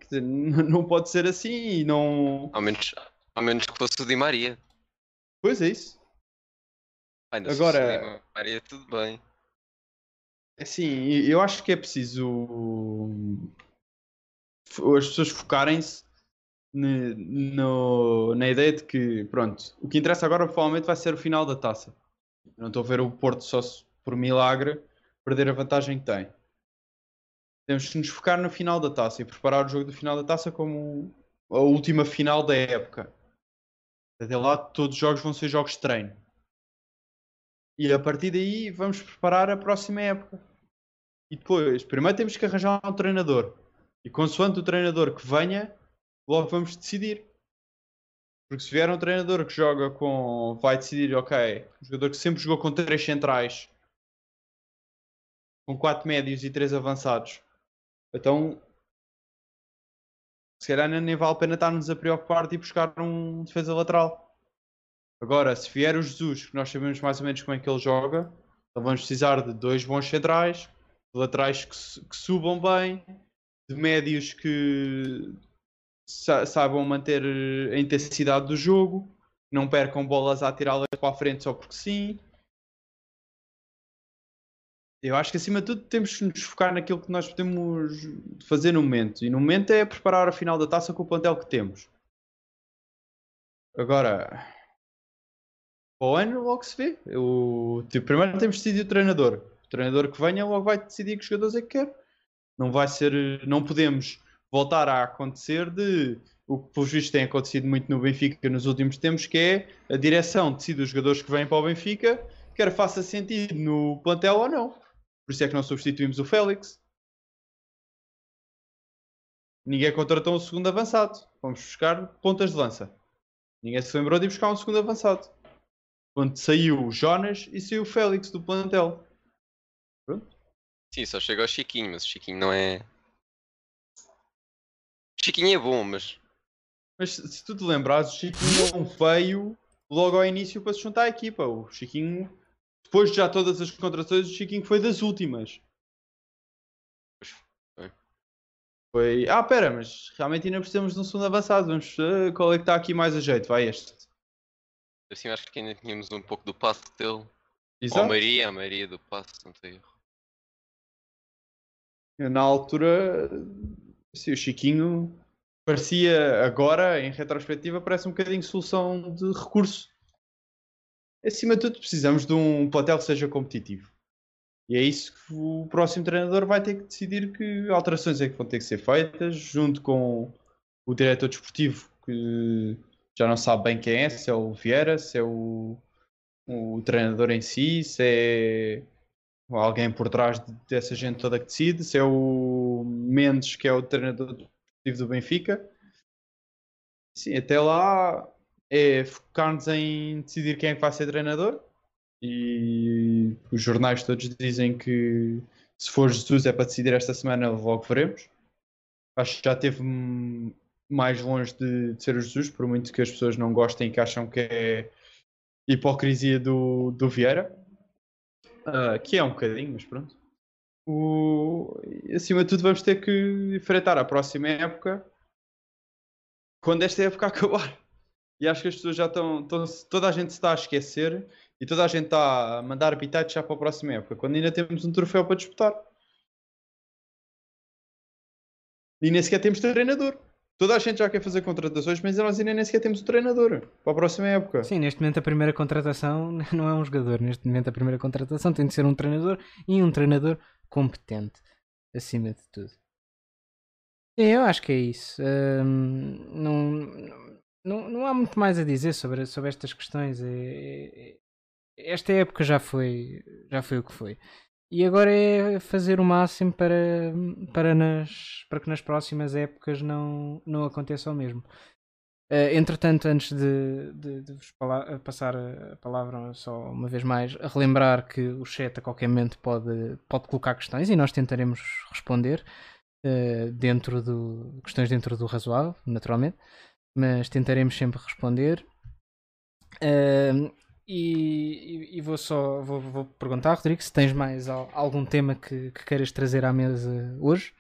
Dizer, não pode ser assim e não. Ao menos, ao menos que fosse o Di Maria. Pois é isso. Ainda Agora, Maria, tudo bem. Assim, eu acho que é preciso as pessoas focarem-se no, na ideia de que, pronto, o que interessa agora provavelmente vai ser o final da taça. Eu não estou a ver o Porto só por milagre perder a vantagem que tem. Temos que nos focar no final da taça e preparar o jogo do final da taça como a última final da época. Até lá, todos os jogos vão ser jogos de treino. E a partir daí, vamos preparar a próxima época. E depois, primeiro temos que arranjar um treinador. E consoante o treinador que venha, logo vamos decidir. Porque se vier um treinador que joga com. vai decidir, ok, um jogador que sempre jogou com três centrais, com quatro médios e três avançados. Então se calhar nem vale a pena estarmos a preocupar de ir buscar um defesa lateral. Agora, se vier o Jesus, que nós sabemos mais ou menos como é que ele joga, então vamos precisar de dois bons centrais, de laterais que, que subam bem, de médios que sa saibam manter a intensidade do jogo, não percam bolas a tirá-las para a frente só porque sim. Eu acho que acima de tudo temos que nos focar naquilo que nós podemos fazer no momento. E no momento é preparar a final da taça com o plantel que temos. Agora, para o ano logo se vê. Eu, tipo, primeiro temos de decidir o treinador. O treinador que venha logo vai decidir que jogadores é que quer. Não vai ser. Não podemos voltar a acontecer de o que, pelos vistos, tem acontecido muito no Benfica nos últimos tempos, que é a direção decide os jogadores que vêm para o Benfica, quer faça sentido no plantel ou não. Por isso é que não substituímos o Félix. Ninguém contratou um segundo avançado. Vamos buscar pontas de lança. Ninguém se lembrou de ir buscar um segundo avançado. Quando saiu o Jonas e saiu o Félix do plantel. Pronto. Sim, só chega ao Chiquinho, mas o Chiquinho não é. O Chiquinho é bom, mas. Mas se tu te lembrares, o Chiquinho não veio logo ao início para se juntar à equipa. O Chiquinho depois de já todas as contratações, o Chiquinho foi das últimas. Foi. Ah, pera, mas realmente ainda precisamos de um segundo avançado. Vamos ver qual é que está aqui mais a jeito. Vai este. Assim, acho que ainda tínhamos um pouco do passo dele. Ou a Exato. maioria, a maioria do passo, não tem erro. Na altura, assim, o Chiquinho parecia, agora, em retrospectiva, parece um bocadinho solução de recurso. Acima de tudo, precisamos de um plantel que seja competitivo. E é isso que o próximo treinador vai ter que decidir que alterações é que vão ter que ser feitas, junto com o diretor desportivo, que já não sabe bem quem é, se é o Vieira, se é o, o treinador em si, se é alguém por trás de- dessa gente toda que decide, se é o Mendes, que é o treinador desportivo do Benfica. Sim, até lá é focar-nos em decidir quem é que vai ser treinador. E os jornais todos dizem que se for Jesus é para decidir esta semana, logo veremos. Acho que já teve mais longe de, de ser o Jesus, por muito que as pessoas não gostem que acham que é hipocrisia do, do Vieira. Ah, que é um bocadinho, mas pronto. O... Acima de tudo, vamos ter que enfrentar a próxima época quando esta época acabar. E acho que as pessoas já estão. toda a gente está a esquecer e toda a gente está a mandar habitats já para a próxima época, quando ainda temos um troféu para disputar. E nem sequer temos treinador. Toda a gente já quer fazer contratações, mas nós ainda nem sequer temos um treinador para a próxima época. Sim, neste momento a primeira contratação não é um jogador. Neste momento a primeira contratação tem de ser um treinador e um treinador competente, acima de tudo. Sim, eu acho que é isso. Não, não, não há muito mais a dizer sobre, sobre estas questões. É- é- esta época já foi, já foi o que foi. E agora é fazer o máximo para, para, nas, para que nas próximas épocas não, não aconteça o mesmo. Eh, entretanto, antes de, de- de vos passar a palavra só uma vez mais, a relembrar que o chat a qualquer momento pode, pode colocar questões e nós tentaremos responder eh, dentro do questões dentro do razoável, naturalmente, mas tentaremos sempre responder. Ehm, e, e- vou só vou, vou perguntar, Rodrigo, se tens mais al- algum tema que, que queiras trazer à mesa hoje.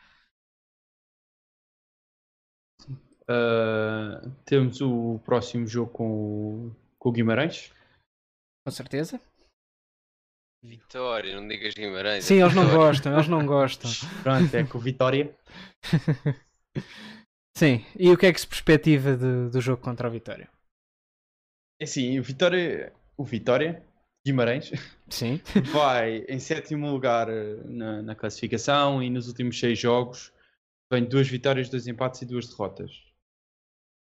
Ah, temos o próximo jogo com o, com o Guimarães. Com certeza. Vitória, não digas Guimarães. Sim, é eles não gostam, eles não gostam. Pronto, é com o Vitória. Sim, e o que é que se perspectiva de- do jogo contra o Vitória? É assim, o Vitória, o Vitória, Guimarães, Sim, vai em sétimo lugar eh, na, na classificação e nos últimos seis jogos vem duas vitórias, dois empates e duas derrotas.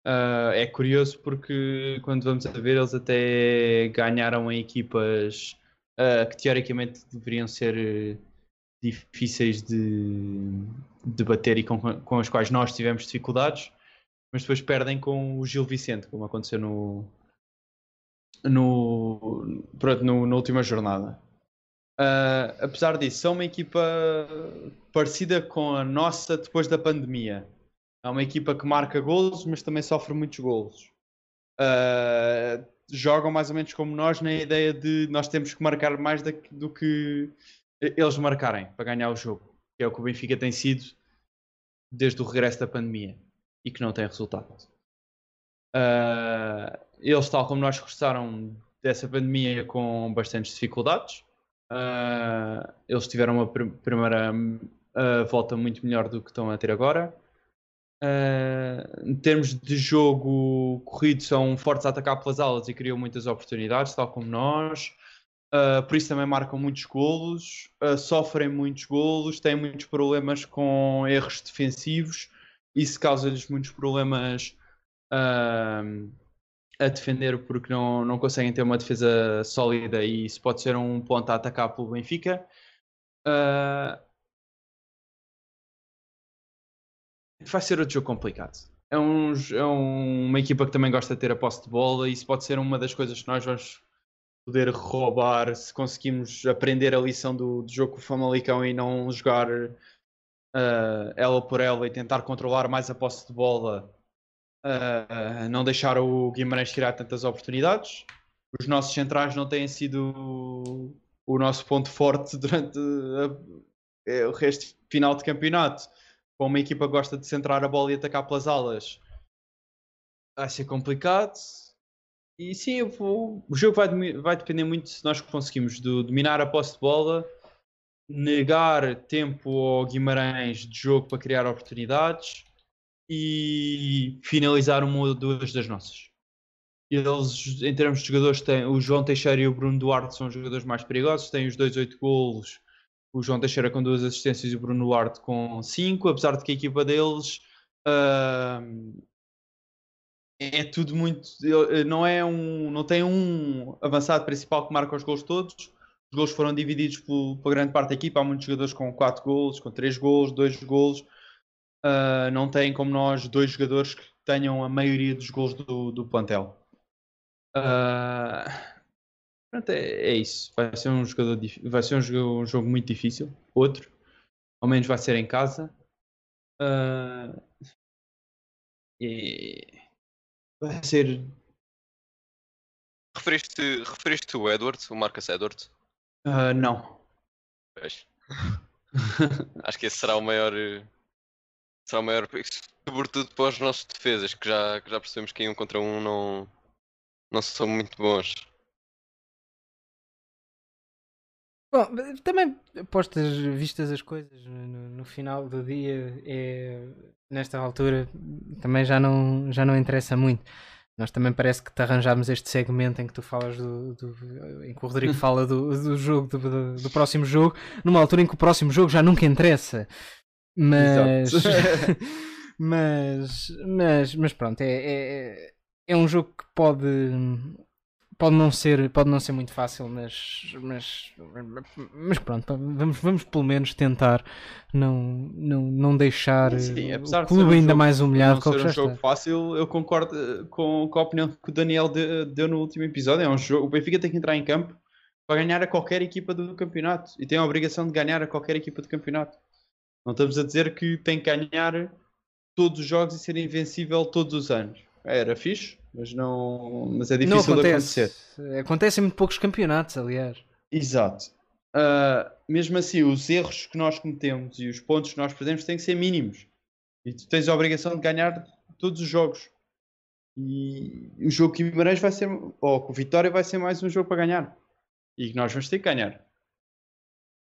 Ah, é curioso porque quando vamos a ver eles até ganharam em equipas ah, que teoricamente deveriam ser eh, difíceis de, de bater e com, com as quais nós tivemos dificuldades, mas depois perdem com o Gil Vicente, como aconteceu no, no, pronto, no- na última jornada. Ah, apesar disso, são uma equipa parecida com a nossa depois da pandemia. É uma equipa que marca golos, mas também sofre muitos golos. Ah, jogam mais ou menos como nós, na ideia de nós temos que marcar mais da- do que eles marcarem para ganhar o jogo, que é o que o Benfica tem sido desde o regresso da pandemia e que não tem resultado. Ah, eles, tal como nós, regressaram dessa pandemia com bastantes dificuldades. Ah, eles tiveram uma prim- primeira ah, volta muito melhor do que estão a ter agora. Em termos de jogo corrido, são fortes a atacar pelas alas e criam muitas oportunidades, tal como nós. Ah, por isso também marcam muitos golos, ah, sofrem muitos golos, têm muitos problemas com erros defensivos. Isso causa-lhes muitos problemas ah, a defender porque não, não conseguem ter uma defesa sólida e isso pode ser um ponto a atacar pelo Benfica. Vai ser outro jogo complicado. É, um, é um- uma equipa que também gosta de ter a posse de bola e isso pode ser uma das coisas que nós vamos poder roubar se conseguimos aprender a lição do, do jogo com o Famalicão e não jogar ah, ela por ela e tentar controlar mais a posse de bola uh, não deixar o Guimarães tirar tantas oportunidades. Os nossos centrais não têm sido o nosso ponto forte durante a- eh, o resto final de campeonato. Como uma equipa gosta de centrar a bola e atacar pelas alas, vai ser complicado. E sim, vou- o jogo vai, vai depender muito se nós conseguimos do- dominar a posse de bola, negar tempo ao Guimarães de jogo para criar oportunidades e finalizar uma ou duas das nossas. Eles, em termos de jogadores, têm, o João Teixeira e o Bruno Duarte são os jogadores mais perigosos, têm os dois oito golos. O João Teixeira com duas assistências e o Bruno Duarte com cinco, apesar de que a equipa deles ah, é tudo muito. eh, Não é um. Não tem um avançado principal que marca os gols todos. Os gols foram divididos por, por grande parte da equipa. Há muitos jogadores com 4 gols, com 3 gols, 2 gols. Ah, não tem como nós dois jogadores que tenham a maioria dos gols do, do plantel. Ah, pronto, é, é isso. Vai ser um jogador vai ser um jogo, um jogo muito difícil. Outro. Ao menos vai ser em casa. Ah, e vai ser Referiste, referiste o Edward, o Marcus Edward? ah, não. Pois. Acho que esse será o maior. Será o maior. Sobretudo para os nossos defesas, que já, que já percebemos que em um contra um não, não são muito bons. Bom, também postas vistas as coisas no, no final do dia, é, nesta altura, também já não, já não interessa muito. Nós também parece que te arranjámos este segmento em que tu falas do, do- em que o Rodrigo fala do, do jogo do, do- próximo jogo, numa altura em que o próximo jogo já nunca interessa. Mas mas, mas, mas pronto, é, é, é um jogo que pode pode não ser pode não ser muito fácil, mas mas, mas pronto, vamos, vamos pelo menos tentar não, não, não deixar Sim, apesar o de clube um ainda jogo- mais humilhado não ser um jogo está. fácil, eu concordo eh, com, com a opinião que o Daniel de- deu no último episódio. É um jogo, o Benfica tem que entrar em campo para ganhar a qualquer equipa do campeonato e tem a obrigação de ganhar a qualquer equipa do campeonato. Não estamos a dizer que tem que ganhar todos os jogos e ser invencível todos os anos. Era fixe, mas não, mas é Não difícil de acontece. acontecer. Acontece em muito poucos campeonatos, aliás. Exato. Ah, mesmo assim, os erros que nós cometemos e os pontos que nós perdemos têm que ser mínimos. E tu tens a obrigação de ganhar todos os jogos. E o jogo que Guimarães vai ser, ou com Vitória vai ser mais um jogo para ganhar. E que nós vamos ter que ganhar.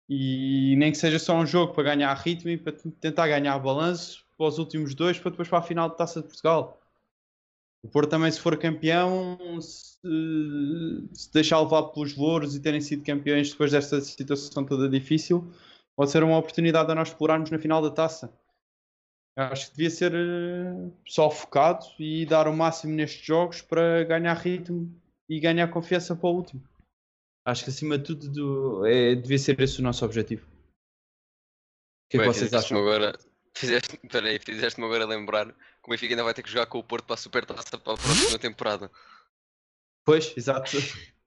E nem que seja só um jogo para ganhar ritmo e para tentar ganhar balanço para os últimos dois, para depois para a final de Taça de Portugal. O Porto também, se for campeão, se, se deixar levar pelos louros e terem sido campeões depois desta situação toda difícil, pode ser uma oportunidade a nós explorarmos na final da taça. Acho que devia ser eh, só focado e dar o máximo nestes jogos para ganhar ritmo e ganhar confiança para o último. Acho que acima de tudo do- é, devia ser esse o nosso objetivo. O que é que vocês acham? agora, fizeste, peraí, fizeste-me agora lembrar que o Benfica ainda vai ter que jogar com o Porto para a Supertaça para a próxima temporada. Pois, exato.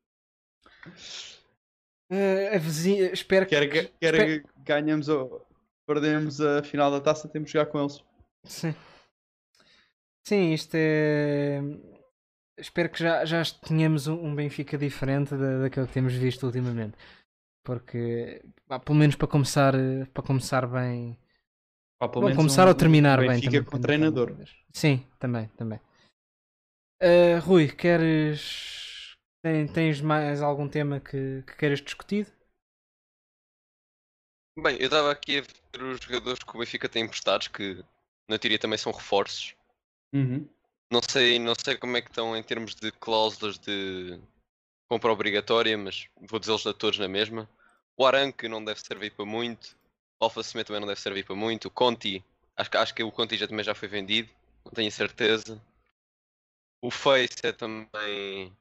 Eh, a vizinha, espero que. Quer, que- quer espero- ganhamos ou perdemos a final da taça, temos que jogar com eles. Sim. Sim, isto é. Espero que já, já tenhamos um, um Benfica diferente da, daquele que temos visto ultimamente. Porque, pá, pelo menos para começar, eh, para começar bem. Pelo Bom, começar um- ou terminar um bem também. com também, treinador. também. Sim, também, também. Eh, Rui, queres. tem- tens mais algum tema que, que queiras discutir? Bem, eu estava aqui a ver os jogadores que o Benfica tem emprestados, que na teoria também são reforços. Uhum. Não sei, não sei como é que estão em termos de cláusulas de compra obrigatória, mas vou dizê-los a todos na mesma. O Aranque não deve servir para muito. Alfa Semedo também não deve servir para muito. O Conti, acho, que- acho que o Conti já, também já foi vendido, não tenho certeza. O Face é também,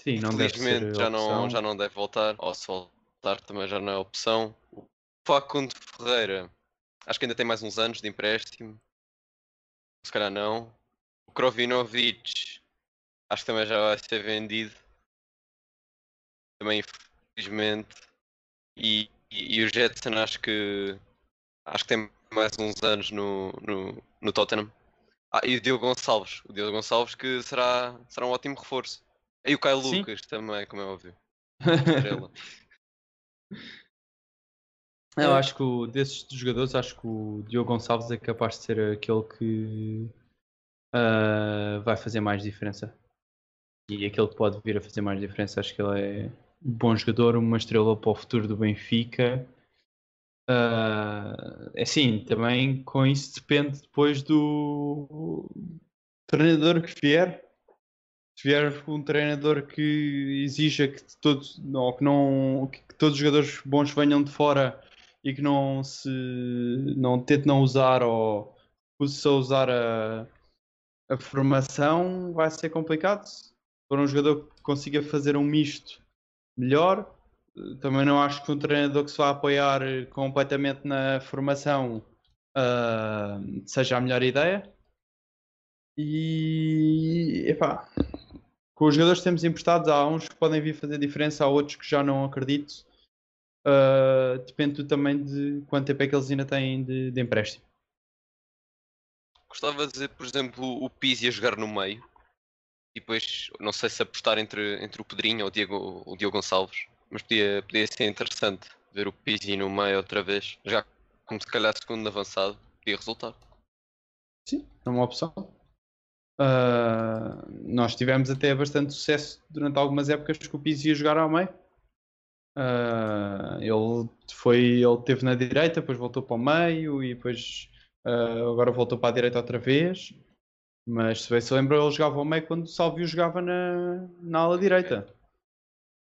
Sim, não felizmente, já não, já não deve voltar. Ou se voltar também já não é opção. O Facundo Ferreira, acho que ainda tem mais uns anos de empréstimo. Se calhar não. O Krovinovic, acho que também já vai ser vendido. Também, infelizmente. E, e, e o Jetson, acho que. Acho que tem mais uns anos no, no, no Tottenham. Ah, e o Diogo Gonçalves. O Diogo Gonçalves que será, será um ótimo reforço. E o Caio Sim. Lucas também, como é óbvio. Eu acho que o- desses jogadores, acho que o Diogo Gonçalves é capaz de ser aquele que ah, vai fazer mais diferença. E aquele que pode vir a fazer mais diferença, acho que ele é bom jogador, uma estrela para o futuro do Benfica. Uh, assim, também com isso depende depois do treinador que vier. Se vier um treinador que exija que todos, ou que não, que todos os jogadores bons venham de fora e que não se não tente não usar ou use a usar a, a formação, vai ser complicado. For um jogador que consiga fazer um misto melhor, também não acho que um treinador que se vá apoiar completamente na formação uh, seja a melhor ideia. E epá, com os jogadores que temos emprestados, há uns que podem vir fazer diferença, há outros que já não acredito. Uh, depende também de quanto tempo é que eles ainda têm de, de empréstimo. Gostava de dizer, por exemplo, o Pizzi a jogar no meio. E depois, não sei se apostar entre, entre o Pedrinho ou o Diego, o Diogo Gonçalves. Mas podia, podia ser interessante ver o Pizzi no meio outra vez. Já como se calhar segundo avançado, podia resultar. Sim, é uma opção. Uh, nós tivemos até bastante sucesso durante algumas épocas que o Pizzi ia jogar ao meio. Uh, ele foi, ele teve na direita, depois voltou para o meio e depois uh, agora voltou para a direita outra vez. Mas se bem se lembra, ele jogava ao meio quando o Salvio jogava na, na ala direita.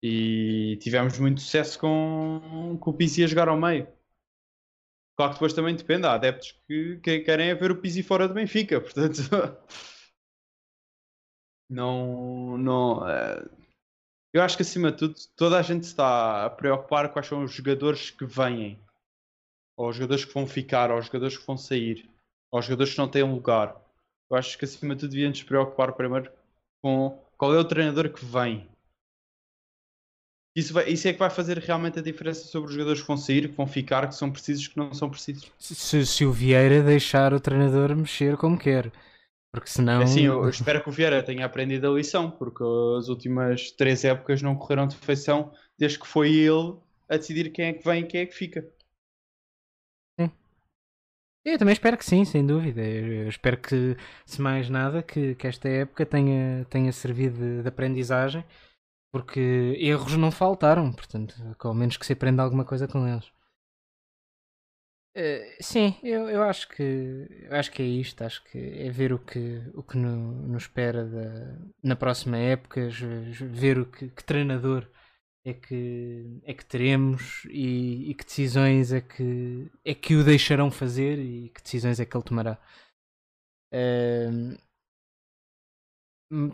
E tivemos muito sucesso com, com o Pizzi a jogar ao meio. Claro que depois também depende, há adeptos que, que querem ver o Pizzi fora do Benfica, portanto. não. não uh, eu acho que acima de tudo, toda a gente está a preocupar quais são os jogadores que vêm, ou os jogadores que vão ficar, ou os jogadores que vão sair, ou os jogadores que não têm lugar. Eu acho que acima de tudo devíamos nos preocupar primeiro com qual é o treinador que vem. Isso, vai, isso é que vai fazer realmente a diferença sobre os jogadores que vão sair, que vão ficar, que são precisos, que não são precisos. Se, se o Vieira deixar o treinador mexer como quer. Porque senão. É assim, eu espero que o Vieira tenha aprendido a lição, porque as últimas três épocas não correram de feição desde que foi ele a decidir quem é que vem e quem é que fica. Eu também espero que sim, sem dúvida. Eu espero que, se mais nada, que, que esta época tenha, tenha servido de, de aprendizagem, porque erros não faltaram, portanto, ao menos que se aprenda alguma coisa com eles. Uh, sim, eu, eu acho que eu acho que é isto, acho que é ver o que, o que no, nos espera da, na próxima época, ver o que, que, treinador é que, é que teremos e, e, que decisões é que, é que o deixarão fazer e que decisões é que ele tomará.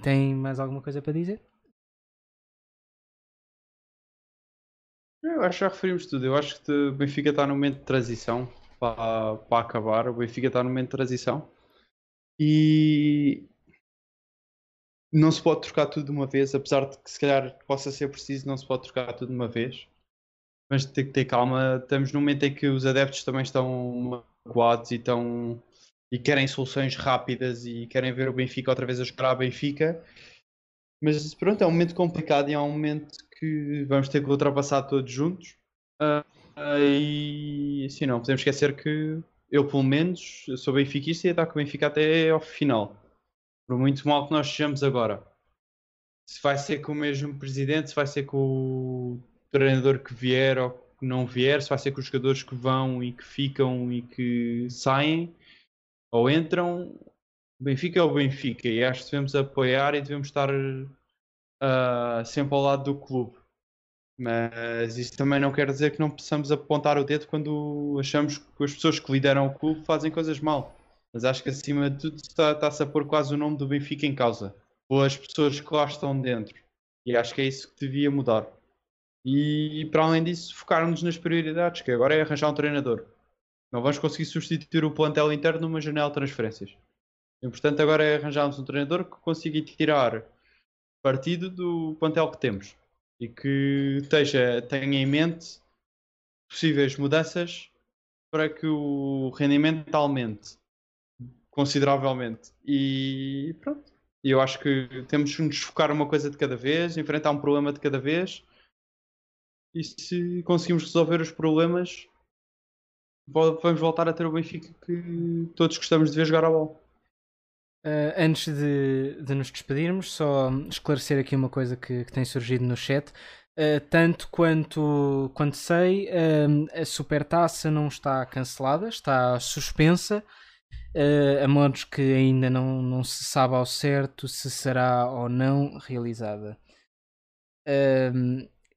Tem mais alguma coisa para dizer? Eu acho que já referimos tudo. Eu acho que o Benfica está no momento de transição para, para acabar. O Benfica está no momento de transição e não se pode trocar tudo de uma vez, apesar de que se calhar possa ser preciso, não se pode trocar tudo de uma vez. Mas tem que ter calma. Estamos num momento em que os adeptos também estão magoados e estão e querem soluções rápidas e querem ver o Benfica outra vez a jogar a Benfica. Mas pronto, é um momento complicado e é um momento que vamos ter que ultrapassar todos juntos. Uh, e assim, não podemos esquecer que eu, pelo menos, sou benfiquista e estar com o Benfica até ao final. Por muito mal que nós sejamos agora. Se vai ser com o mesmo presidente, se vai ser com o treinador que vier ou que não vier, se vai ser com os jogadores que vão e que ficam e que saem ou entram, o Benfica é o Benfica e acho que devemos apoiar e devemos estar uh, sempre ao lado do clube. Mas isso também não quer dizer que não possamos apontar o dedo quando achamos que as pessoas que lideram o clube fazem coisas mal. Mas acho que acima de tudo está-se está a pôr quase o nome do Benfica em causa. Ou as pessoas que lá estão dentro. E acho que é isso que devia mudar. E para além disso, focarmos nas prioridades, que agora é arranjar um treinador. Não vamos conseguir substituir o plantel interno numa janela de transferências. O importante agora é arranjarmos um treinador que consiga tirar partido do plantel que temos e que esteja, tenha em mente possíveis mudanças para que o rendimento aumente consideravelmente. E pronto. Eu acho que temos que nos focar uma coisa de cada vez, enfrentar um problema de cada vez. E se conseguimos resolver os problemas, vamos voltar a ter o Benfica que todos gostamos de ver jogar a bola. Uh, antes de, de, nos despedirmos, só esclarecer aqui uma coisa que, que tem surgido no chat. Uh, tanto quanto, quanto sei, uh, a supertaça não está cancelada, está suspensa. Uh, a modos que ainda não, não se sabe ao certo se será ou não realizada.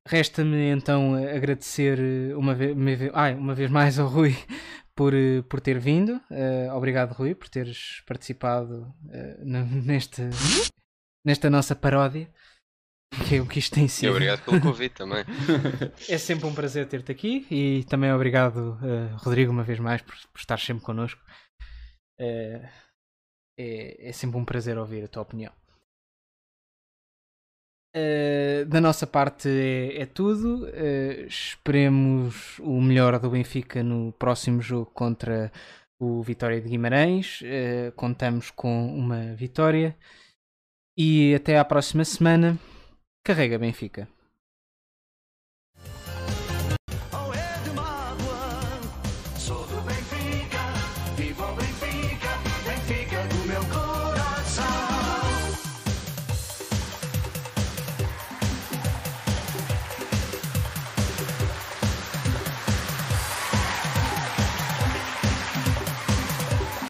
Resta-me então agradecer uma vez, uma vez, ai, uma vez mais ao Rui por, por ter vindo. Uh, obrigado, Rui, por teres participado uh, nesta, nesta nossa paródia. Que é o que isto tem sido. E obrigado pelo convite também. é sempre um prazer ter-te aqui e também obrigado, uh, Rodrigo, uma vez mais, por, por estar sempre connosco. É, é sempre um prazer ouvir a tua opinião. Uh, da nossa parte é, é tudo. Uh, esperemos o melhor do Benfica no próximo jogo contra o Vitória de Guimarães. Uh, contamos com uma vitória. E até à próxima semana. Carrega Benfica.